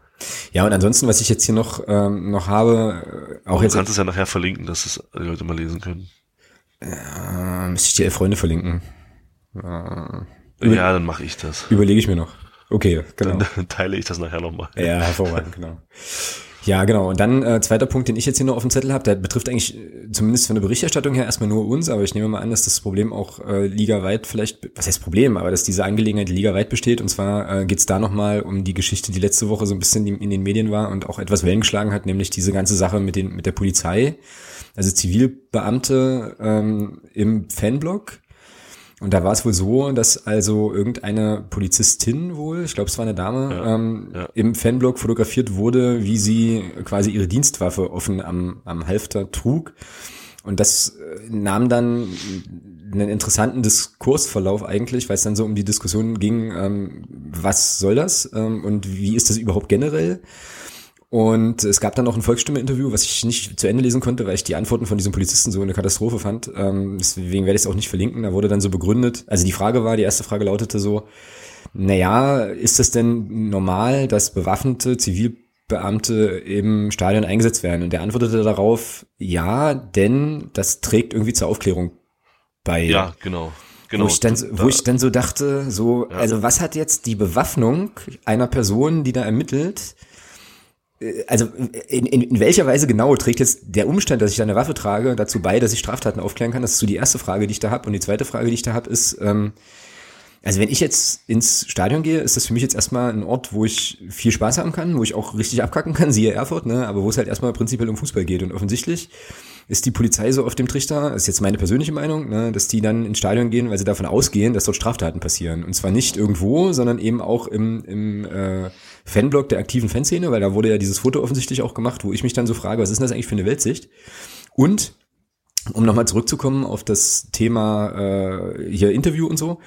Ja, und ansonsten, was ich jetzt hier noch, ähm, noch habe, äh, auch du jetzt. Du kannst es ja nachher verlinken, dass es die Leute mal lesen können. Ja, müsste ich die elf Freunde verlinken. Ja, ja dann mache ich das. Überlege ich mir noch. Okay, genau. Dann teile ich das nachher nochmal. Ja, hervorragend, genau. Ja, genau. Und dann äh, zweiter Punkt, den ich jetzt hier noch auf dem Zettel habe, der betrifft eigentlich äh, zumindest von der Berichterstattung her erstmal nur uns, aber ich nehme mal an, dass das Problem auch äh, ligaweit vielleicht, was heißt Problem, aber dass diese Angelegenheit ligaweit besteht. Und zwar äh, geht es da nochmal um die Geschichte, die letzte Woche so ein bisschen in den Medien war und auch etwas Wellen geschlagen hat, nämlich diese ganze Sache mit, den, mit der Polizei, also Zivilbeamte ähm, im Fanblock und da war es wohl so, dass also irgendeine Polizistin wohl, ich glaube es war eine Dame, ja, ähm, ja. im Fanblog fotografiert wurde, wie sie quasi ihre Dienstwaffe offen am, am Halfter trug. Und das äh, nahm dann einen interessanten Diskursverlauf eigentlich, weil es dann so um die Diskussion ging, ähm, was soll das ähm, und wie ist das überhaupt generell? Und es gab dann noch ein Volksstimme-Interview, was ich nicht zu Ende lesen konnte, weil ich die Antworten von diesem Polizisten so eine Katastrophe fand. Ähm, deswegen werde ich es auch nicht verlinken. Da wurde dann so begründet. Also die Frage war, die erste Frage lautete so, naja, ist es denn normal, dass bewaffnete Zivilbeamte im Stadion eingesetzt werden? Und der antwortete darauf, ja, denn das trägt irgendwie zur Aufklärung bei. Ja, genau. Genau, wo ich dann, wo ich dann so dachte, so, ja. also was hat jetzt die Bewaffnung einer Person, die da ermittelt, also in, in, in welcher Weise genau trägt jetzt der Umstand, dass ich da eine Waffe trage, dazu bei, dass ich Straftaten aufklären kann? Das ist so die erste Frage, die ich da habe. Und die zweite Frage, die ich da habe, ist, ähm, also wenn ich jetzt ins Stadion gehe, ist das für mich jetzt erstmal ein Ort, wo ich viel Spaß haben kann, wo ich auch richtig abkacken kann, siehe Erfurt, ne? aber wo es halt erstmal prinzipiell um Fußball geht. Und offensichtlich ist die Polizei so auf dem Trichter, ist jetzt meine persönliche Meinung, ne, dass die dann ins Stadion gehen, weil sie davon ausgehen, dass dort Straftaten passieren. Und zwar nicht irgendwo, sondern eben auch im, im äh, Fanblog der aktiven Fanszene, weil da wurde ja dieses Foto offensichtlich auch gemacht, wo ich mich dann so frage, was ist denn das eigentlich für eine Weltsicht? Und um nochmal zurückzukommen auf das Thema äh, hier Interview und so,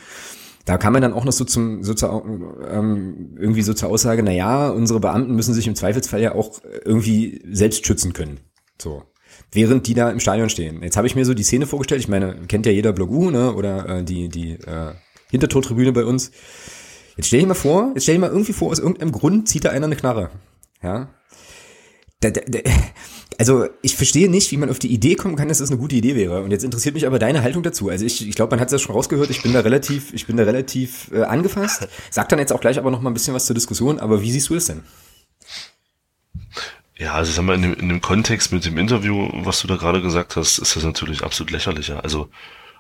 da kam man dann auch noch so zum so zur, ähm, irgendwie so zur Aussage, na ja, unsere Beamten müssen sich im Zweifelsfall ja auch irgendwie selbst schützen können. So während die da im Stadion stehen. Jetzt habe ich mir so die Szene vorgestellt, ich meine, kennt ja jeder Blogu, ne, oder äh, die, die äh, Hintertortribüne bei uns. Jetzt stell dir mal vor, jetzt stell dir mal irgendwie vor, aus irgendeinem Grund zieht da einer eine Knarre. Ja. Da, da, da, also ich verstehe nicht, wie man auf die Idee kommen kann, dass das eine gute Idee wäre. Und jetzt interessiert mich aber deine Haltung dazu. Also ich, ich glaube, man hat es ja schon rausgehört. Ich bin da relativ, ich bin da relativ äh, angefasst. Sag dann jetzt auch gleich aber noch mal ein bisschen was zur Diskussion. Aber wie siehst du es denn? Ja, also ich sag mal, in dem, in dem Kontext mit dem Interview, was du da gerade gesagt hast, ist das natürlich absolut lächerlich. Ja. Also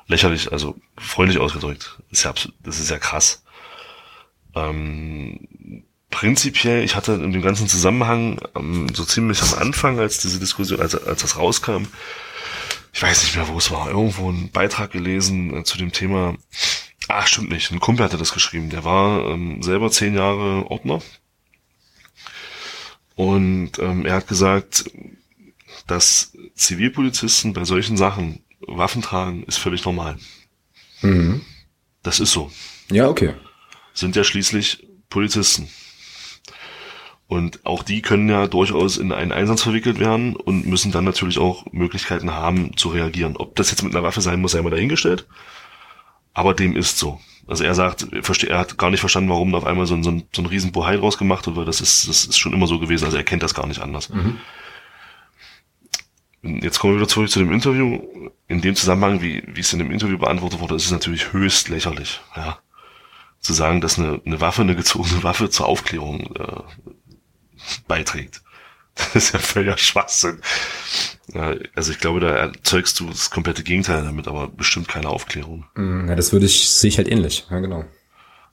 lächerlich, also freundlich ausgedrückt. Ist ja absolut, das ist ja krass. Ähm, prinzipiell, ich hatte in dem ganzen Zusammenhang ähm, so ziemlich am Anfang, als diese Diskussion, als, als das rauskam, ich weiß nicht mehr, wo es war, irgendwo einen Beitrag gelesen äh, zu dem Thema. Ach, stimmt nicht. Ein Kumpel hatte das geschrieben. Der war ähm, selber zehn Jahre Ordner und ähm, er hat gesagt, dass Zivilpolizisten bei solchen Sachen Waffen tragen, ist völlig normal. Mhm. Das ist so. Ja, okay. Sind ja schließlich Polizisten. Und auch die können ja durchaus in einen Einsatz verwickelt werden und müssen dann natürlich auch Möglichkeiten haben zu reagieren. Ob das jetzt mit einer Waffe sein muss, sei mal dahingestellt. Aber dem ist so. Also er sagt, er hat gar nicht verstanden, warum auf einmal so ein, so ein, so ein riesen Bohai draus gemacht wird, weil das ist, das ist schon immer so gewesen. Also er kennt das gar nicht anders. Mhm. Jetzt kommen wir wieder zurück zu dem Interview. In dem Zusammenhang, wie, wie es in dem Interview beantwortet wurde, ist es natürlich höchst lächerlich, ja. Zu sagen, dass eine, eine Waffe, eine gezogene Waffe zur Aufklärung äh, beiträgt. Das ist ja völliger Schwachsinn. Ja, also ich glaube, da erzeugst du das komplette Gegenteil damit, aber bestimmt keine Aufklärung. Mm, ja, das würde ich, sehe ich halt ähnlich. Ja, genau.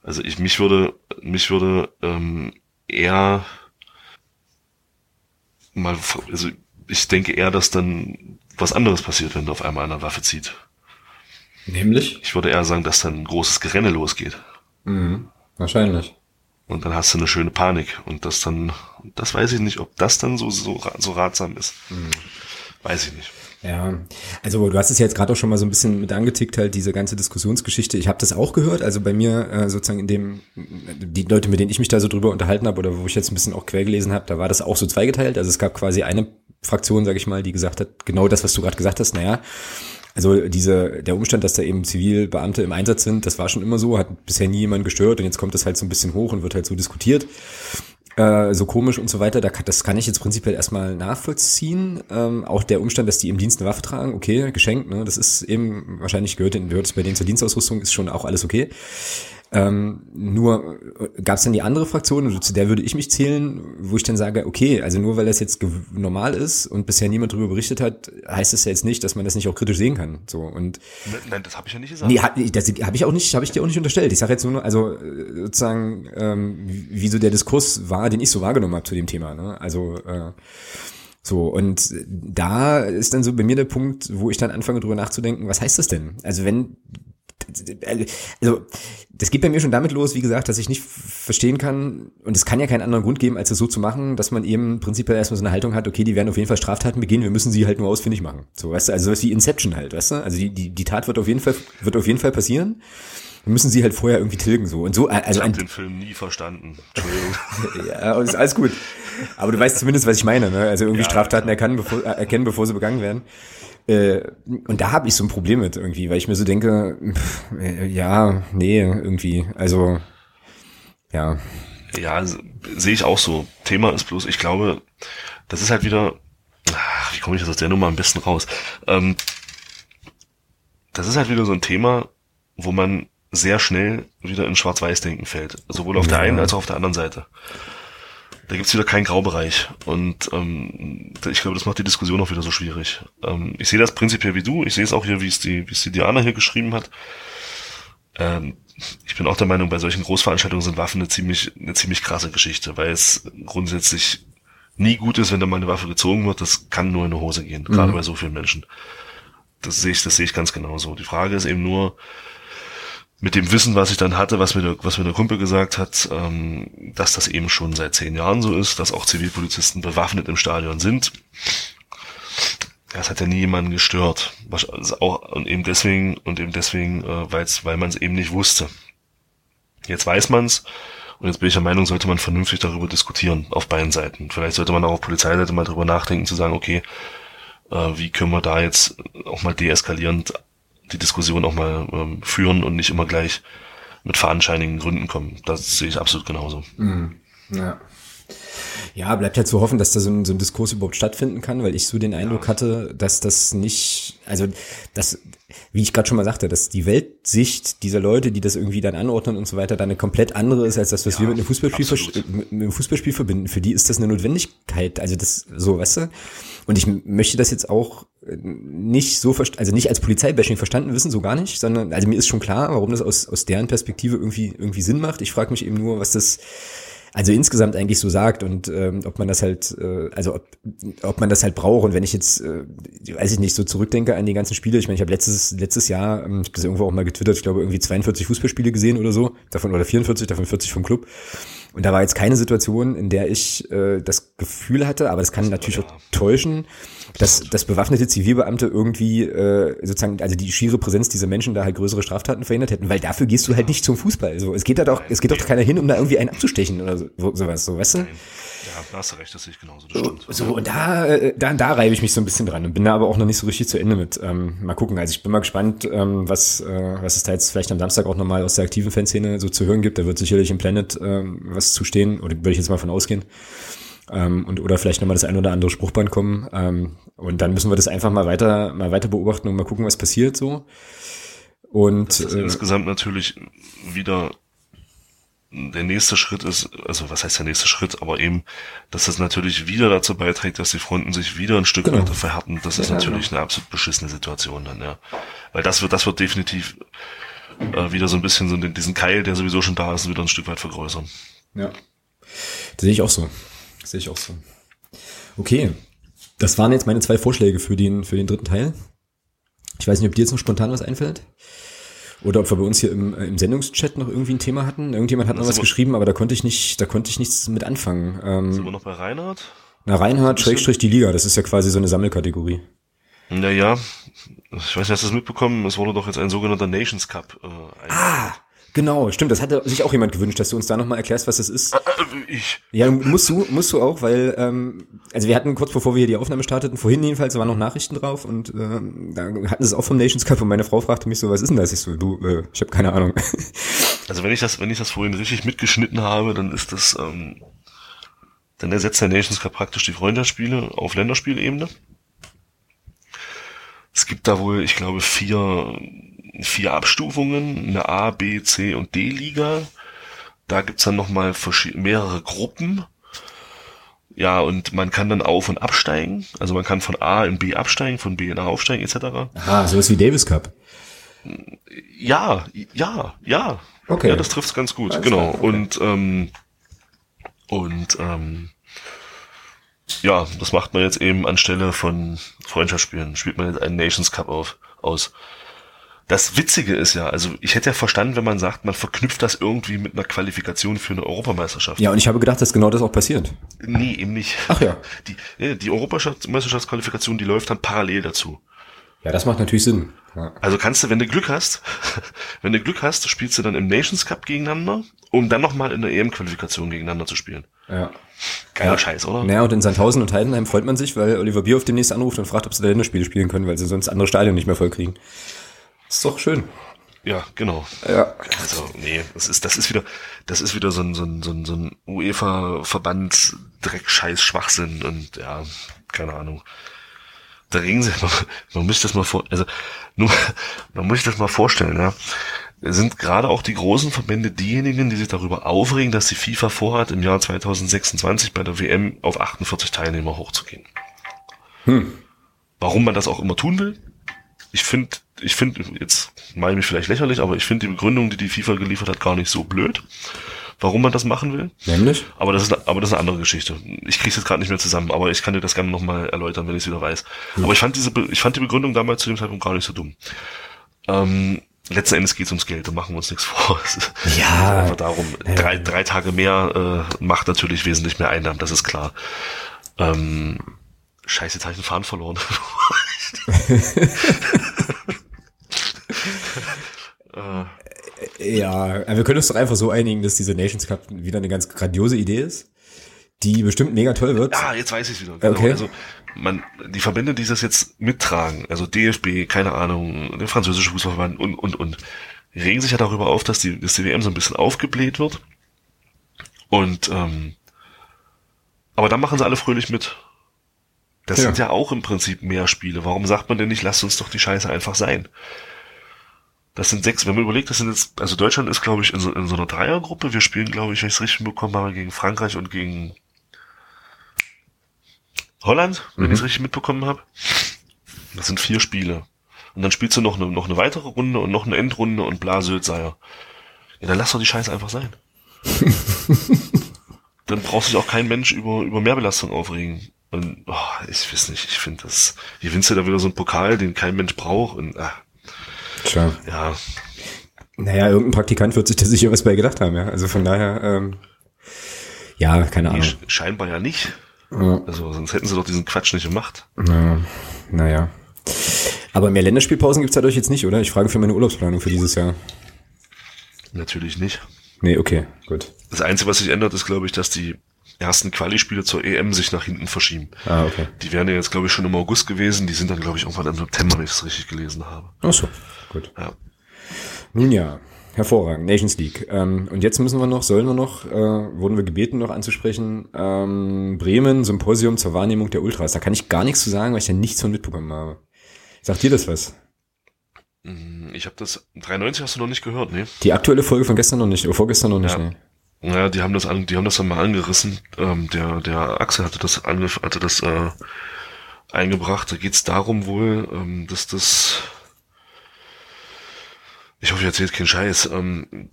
Also ich, mich würde, mich würde ähm, eher mal, also ich denke eher, dass dann was anderes passiert, wenn du auf einmal eine Waffe zieht. Nämlich? Ich würde eher sagen, dass dann ein großes Gerenne losgeht. Mhm, wahrscheinlich. Und dann hast du eine schöne Panik. Und das dann, das weiß ich nicht, ob das dann so, so, so ratsam ist. Mhm. Weiß ich nicht. Ja, also du hast es ja jetzt gerade auch schon mal so ein bisschen mit angetickt, halt diese ganze Diskussionsgeschichte. Ich habe das auch gehört, also bei mir äh, sozusagen in dem, die Leute, mit denen ich mich da so drüber unterhalten habe oder wo ich jetzt ein bisschen auch quer gelesen habe, da war das auch so zweigeteilt. Also es gab quasi eine Fraktion, sage ich mal, die gesagt hat, genau das, was du gerade gesagt hast, naja, also diese, der Umstand, dass da eben Zivilbeamte im Einsatz sind, das war schon immer so, hat bisher nie jemand gestört und jetzt kommt das halt so ein bisschen hoch und wird halt so diskutiert. Äh, so komisch und so weiter, das kann ich jetzt prinzipiell erstmal nachvollziehen. Ähm, auch der Umstand, dass die im Dienst eine Waffe tragen, okay, geschenkt, ne? Das ist eben, wahrscheinlich gehört, gehört bei denen zur Dienstausrüstung, ist schon auch alles okay. Ähm, nur äh, gab es dann die andere Fraktion, also zu der würde ich mich zählen, wo ich dann sage, okay, also nur weil das jetzt normal ist und bisher niemand darüber berichtet hat, heißt das ja jetzt nicht, dass man das nicht auch kritisch sehen kann. So und nein, das habe ich ja nicht gesagt. Nee, hat, das habe ich auch nicht, habe ich dir auch nicht unterstellt. Ich sage jetzt nur, also äh, sozusagen, ähm, wie so der Diskurs war, den ich so wahrgenommen habe zu dem Thema. Ne? Also äh, so, und da ist dann so bei mir der Punkt, wo ich dann anfange drüber nachzudenken, was heißt das denn? Also wenn also das geht bei mir schon damit los, wie gesagt, dass ich nicht verstehen kann, und es kann ja keinen anderen Grund geben, als es so zu machen, dass man eben prinzipiell erstmal so eine Haltung hat, okay, die werden auf jeden Fall Straftaten begehen, wir müssen sie halt nur ausfindig machen. So, weißt du, also sowas wie Inception halt, weißt du? Also die, die, die Tat wird auf jeden Fall, wird auf jeden Fall passieren. Wir müssen sie halt vorher irgendwie tilgen, so. Und so, also. Ich hab den Film nie verstanden. Entschuldigung. ja, und ist alles gut. Aber du weißt zumindest, was ich meine, ne? Also irgendwie ja, Straftaten erkennen, bevor, äh, erkennen, bevor sie begangen werden. Äh, und da habe ich so ein Problem mit irgendwie, weil ich mir so denke, pff, ja, nee, irgendwie, also ja. Ja, sehe ich auch so. Thema ist bloß, ich glaube, das ist halt wieder, ach, wie komme ich jetzt aus der Nummer am besten raus? Ähm, das ist halt wieder so ein Thema, wo man sehr schnell wieder in Schwarz-Weiß-Denken fällt. Sowohl auf ja. der einen als auch auf der anderen Seite. Da gibt's wieder keinen Graubereich. Und ähm, ich glaube, das macht die Diskussion auch wieder so schwierig. Ähm, ich sehe das prinzipiell wie du. Ich sehe es auch hier, wie es die, wie es die Diana hier geschrieben hat. Ähm, ich bin auch der Meinung, bei solchen Großveranstaltungen sind Waffen eine ziemlich, eine ziemlich krasse Geschichte, weil es grundsätzlich nie gut ist, wenn da mal eine Waffe gezogen wird. Das kann nur in eine Hose gehen, mhm. gerade bei so vielen Menschen. Das sehe ich, das sehe ich ganz genauso. Die Frage ist eben nur, mit dem Wissen, was ich dann hatte, was mir der, was mir der Kumpel gesagt hat, ähm, dass das eben schon seit zehn Jahren so ist, dass auch Zivilpolizisten bewaffnet im Stadion sind. Das hat ja nie jemanden gestört. Also auch, und eben deswegen, und eben deswegen, äh, weil's, weil man es eben nicht wusste. Jetzt weiß man's und jetzt bin ich der Meinung, sollte man vernünftig darüber diskutieren, auf beiden Seiten. Vielleicht sollte man auch auf Polizeiseite mal darüber nachdenken, zu sagen, okay, äh, wie können wir da jetzt auch mal deeskalierend die Diskussion auch mal ähm, führen und nicht immer gleich mit veranscheinigen Gründen kommen. Das sehe ich absolut genauso. Mhm. Ja. Ja, bleibt halt zu hoffen, dass da so ein, so ein Diskurs überhaupt stattfinden kann, weil ich so den Eindruck ja. hatte, dass das nicht, also das, wie ich gerade schon mal sagte, dass die Weltsicht dieser Leute, die das irgendwie dann anordnen und so weiter, dann eine komplett andere ist als das, was ja, wir mit einem Fußballspiel, mit einem Fußballspiel verbinden. Für die ist das eine Notwendigkeit. Also das so, weißt du? Und ich möchte das jetzt auch nicht so, also nicht als Polizeibashing verstanden wissen, so gar nicht, sondern, also mir ist schon klar, warum das aus, aus deren Perspektive irgendwie, irgendwie Sinn macht. Ich frage mich eben nur, was das, also insgesamt eigentlich so sagt und ähm, ob man das halt, äh, also ob, ob man das halt braucht. Und wenn ich jetzt, äh, weiß ich nicht, so zurückdenke an die ganzen Spiele, ich meine, ich habe letztes, letztes Jahr, ähm, ich habe das irgendwo auch mal getwittert, ich glaube irgendwie 42 Fußballspiele gesehen oder so, davon oder 44, davon 40 vom Club. Und da war jetzt keine Situation, in der ich äh, das Gefühl hatte, aber das kann natürlich auch täuschen, dass, dass bewaffnete Zivilbeamte irgendwie äh, sozusagen, also die schiere Präsenz dieser Menschen da halt größere Straftaten verhindert hätten, weil dafür gehst du halt nicht zum Fußball. So, es geht da doch, es geht doch keiner hin, um da irgendwie einen abzustechen oder so, sowas, so, weißt du? Ja, da hast du recht, das sehe ich genauso, das stimmt. So, und da, äh, da, da reibe ich mich so ein bisschen dran und bin da aber auch noch nicht so richtig zu Ende mit. Ähm, mal gucken, also ich bin mal gespannt, ähm, was, äh, was es da jetzt vielleicht am Samstag auch nochmal aus der aktiven Fanszene so zu hören gibt. Da wird sicherlich im Planet ähm, was zu stehen, oder würde ich jetzt mal von ausgehen ähm, und oder vielleicht nochmal das ein oder andere Spruchband kommen. Ähm, und dann müssen wir das einfach mal weiter, mal weiter beobachten und mal gucken, was passiert so. Und das ist äh, insgesamt natürlich wieder der nächste Schritt ist, also was heißt der nächste Schritt, aber eben, dass das natürlich wieder dazu beiträgt, dass die Fronten sich wieder ein Stück genau. weiter verhärten. Das ist ja, natürlich genau. eine absolut beschissene Situation dann, ja. Weil das wird, das wird definitiv äh, wieder so ein bisschen so diesen Keil, der sowieso schon da ist, wieder ein Stück weit vergrößern. Ja. Das sehe ich auch so. Das sehe ich auch so. Okay. Das waren jetzt meine zwei Vorschläge für den, für den dritten Teil. Ich weiß nicht, ob dir jetzt noch spontan was einfällt. Oder ob wir bei uns hier im, im Sendungschat noch irgendwie ein Thema hatten. Irgendjemand hat noch was geschrieben, aber da konnte ich nicht, da konnte ich nichts mit anfangen. Ähm, sind wir noch bei Reinhard? Na, Reinhard, Schrägstrich die Liga, das ist ja quasi so eine Sammelkategorie. Naja, ich weiß nicht, hast du das mitbekommen? Es wurde doch jetzt ein sogenannter Nations Cup. Äh, ah, Genau, stimmt. Das hatte sich auch jemand gewünscht, dass du uns da nochmal erklärst, was das ist. Äh, äh, ich. Ja, musst du, musst du auch, weil, ähm, also wir hatten kurz bevor wir hier die Aufnahme starteten, vorhin jedenfalls, da waren noch Nachrichten drauf und ähm, da hatten sie es auch vom Nations Cup und meine Frau fragte mich so, was ist denn das? Ich so, du, äh, ich habe keine Ahnung. Also wenn ich das, wenn ich das vorhin richtig mitgeschnitten habe, dann ist das, ähm, dann ersetzt der Nations Cup praktisch die Freundschaftsspiele auf Länderspielebene. Es gibt da wohl, ich glaube, vier vier Abstufungen, eine A, B, C und D-Liga. Da gibt's dann nochmal mehrere Gruppen. Ja, und man kann dann auf- und absteigen. Also man kann von A in B absteigen, von B in A aufsteigen, etc. Ah, sowas wie Davis Cup. Ja, ja, ja. Okay. Ja, das trifft's ganz gut, Alles genau. okay. Und, ähm, und ähm, ja, das macht man jetzt eben anstelle von Freundschaftsspielen. Spielt man jetzt einen Nations Cup auf, aus. Das Witzige ist ja, also ich hätte ja verstanden, wenn man sagt, man verknüpft das irgendwie mit einer Qualifikation für eine Europameisterschaft. Ja, und ich habe gedacht, dass genau das auch passiert. Nee, eben nicht. Ach ja. Die, ja, die Europameisterschaftsqualifikation, die läuft dann parallel dazu. Ja, das macht natürlich Sinn. Ja. Also kannst du, wenn du Glück hast, wenn du Glück hast, spielst du dann im Nations Cup gegeneinander, um dann nochmal in der EM-Qualifikation gegeneinander zu spielen. ja. Geiler Ja. Scheiß, oder? Naja, und in Sandhausen und Heidenheim freut man sich, weil Oliver Bierhoff demnächst anruft und fragt, ob sie da Länderspiele spielen können, weil sie sonst andere Stadien nicht mehr voll kriegen. Ist doch schön. Ja, genau. Ja. Also, nee, das ist, das ist wieder, das ist wieder so ein, so ein, so ein, so ein UEFA-Verband Dreck-Scheiß Schwachsinn und ja, keine Ahnung. Da regen sie, man, man muss das mal vor, also, nur, man muss sich das mal vorstellen, ja. Sind gerade auch die großen Verbände diejenigen, die sich darüber aufregen, dass die FIFA vorhat, im Jahr 2026 bei der WM auf 48 Teilnehmer hochzugehen. Warum man das auch immer tun will? Ich finde, ich finde, jetzt meine ich mich vielleicht lächerlich, aber ich finde die Begründung, die die FIFA geliefert hat, gar nicht so blöd. Warum man das machen will? Nämlich? Aber das ist, aber das ist eine andere Geschichte. Ich kriege jetzt gerade nicht mehr zusammen, aber ich kann dir das gerne nochmal erläutern, wenn ich es wieder weiß. Aber ich fand diese, ich fand die Begründung damals zu dem Zeitpunkt gar nicht so dumm. Ähm, letzten Endes geht es ums Geld, da machen wir uns nichts vor. Es Ja. einfach darum, drei, drei Tage mehr äh, macht natürlich wesentlich mehr Einnahmen, das ist klar. Ähm, Scheiße, jetzt habe ich den Faden verloren. äh, Ja, wir können uns doch einfach so einigen, dass dieser Nations Cup wieder eine ganz grandiose Idee ist, die bestimmt mega toll wird. Ah, jetzt weiß ich wieder. Genau. Okay. Also man, die Verbände, die das jetzt mittragen, also DFB, keine Ahnung, der französische Fußballverband und und und, regen sich ja darüber auf, dass die, dass die WM so ein bisschen aufgebläht wird. Und ähm, aber dann machen sie alle fröhlich mit. Das Ja. sind ja auch im Prinzip mehr Spiele. Warum sagt man denn nicht, lasst uns doch die Scheiße einfach sein? Das sind sechs, wenn man überlegt, das sind jetzt, also Deutschland ist, glaube ich, in so, in so einer Dreiergruppe. Wir spielen, glaube ich, wenn ich es richtig bekommen habe, gegen Frankreich und gegen Holland, wenn ich es richtig mitbekommen habe. Das sind vier Spiele. Und dann spielst du noch eine, noch eine weitere Runde und noch eine Endrunde und bla Syltseier. Ja, dann lass doch die Scheiße einfach sein. dann braucht sich auch kein Mensch über, über Mehrbelastung aufregen. Und oh, ich weiß nicht, ich finde das, hier gewinnst du da wieder so einen Pokal, den kein Mensch braucht und ah, Tja. ja, Naja, irgendein Praktikant wird sich da sicher was bei gedacht haben, ja. Also von daher, ähm, ja, keine nee, Ahnung. sch- scheinbar ja nicht. Ja. Also sonst hätten sie doch diesen Quatsch nicht gemacht. Na, naja. Aber mehr Länderspielpausen gibt's dadurch jetzt nicht, oder? Ich frage für meine Urlaubsplanung für dieses Jahr. Natürlich nicht. Nee, okay, gut. Das Einzige, was sich ändert, ist, glaube ich, dass die ersten Quali-Spiele zur EM sich nach hinten verschieben. Ah, okay. Die wären ja jetzt, glaube ich, schon im August gewesen. Die sind dann, glaube ich, irgendwann im September, wenn ich es richtig gelesen habe. Ach so, gut. Ja. Nun ja, hervorragend. Nations League. Ähm, und jetzt müssen wir noch, sollen wir noch, äh, wurden wir gebeten, noch anzusprechen, ähm, Bremen, Symposium zur Wahrnehmung der Ultras. Da kann ich gar nichts zu sagen, weil ich da nichts von mitbekommen habe. Sagt dir das was? Ich habe das 93 hast du noch nicht gehört, ne? Die aktuelle Folge von gestern noch nicht, oder vorgestern noch nicht, Ja. nee. Ja, die haben das an, die haben das dann mal angerissen. Ähm, der der Axel hatte das ange, hatte das äh, eingebracht. Da geht's darum wohl, ähm, dass das ich hoffe, ich erzähle jetzt keinen Scheiß. Ähm,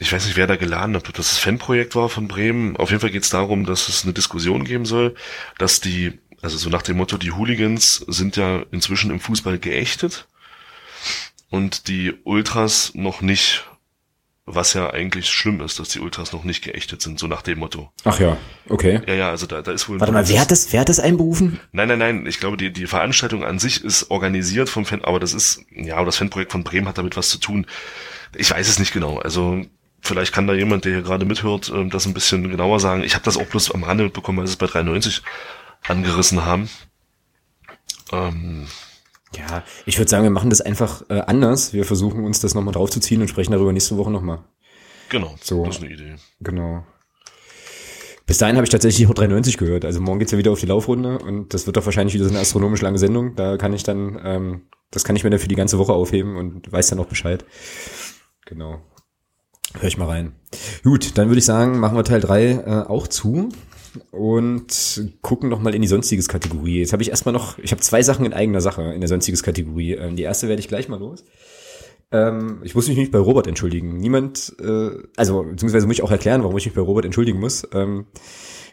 ich weiß nicht, wer da geladen hat, ob das das Fanprojekt war von Bremen. Auf jeden Fall geht's darum, dass es eine Diskussion geben soll, dass die, also so nach dem Motto, die Hooligans sind ja inzwischen im Fußball geächtet und die Ultras noch nicht was ja eigentlich schlimm ist, dass die Ultras noch nicht geächtet sind, so nach dem Motto. Ach ja, okay. Ja, ja, also da, da ist wohl. Warte mal, wer hat das, wer hat das einberufen? Nein, nein, nein. Ich glaube, die, die Veranstaltung an sich ist organisiert vom Fan, aber das ist, ja, aber das Fanprojekt von Bremen hat damit was zu tun. Ich weiß es nicht genau. Also vielleicht kann da jemand, der hier gerade mithört, ähm, das ein bisschen genauer sagen. Ich habe das auch bloß am Rande mitbekommen, weil sie es bei 93 angerissen haben. Ähm, Ja, ich würde sagen, wir machen das einfach äh, anders. Wir versuchen uns das nochmal draufzuziehen und sprechen darüber nächste Woche nochmal. genau, So. das ist eine Idee. Genau. Bis dahin habe ich tatsächlich Hot 93 gehört. Also morgen geht's ja wieder auf die Laufrunde und das wird doch wahrscheinlich wieder so eine astronomisch lange Sendung. Da kann ich dann ähm, das kann ich mir dann für die ganze Woche aufheben und weiß dann auch Bescheid. Genau. Hör ich mal rein. Gut, dann würde ich sagen, machen wir Teil 3 äh, auch zu und gucken noch mal in die sonstiges Kategorie. Jetzt habe ich erstmal noch, ich habe zwei Sachen in eigener Sache in der sonstiges Kategorie. Ähm, die erste werde ich gleich mal los. Ähm, ich muss mich nicht bei Robert entschuldigen. Niemand, äh, also beziehungsweise muss ich auch erklären, warum ich mich bei Robert entschuldigen muss. Ähm,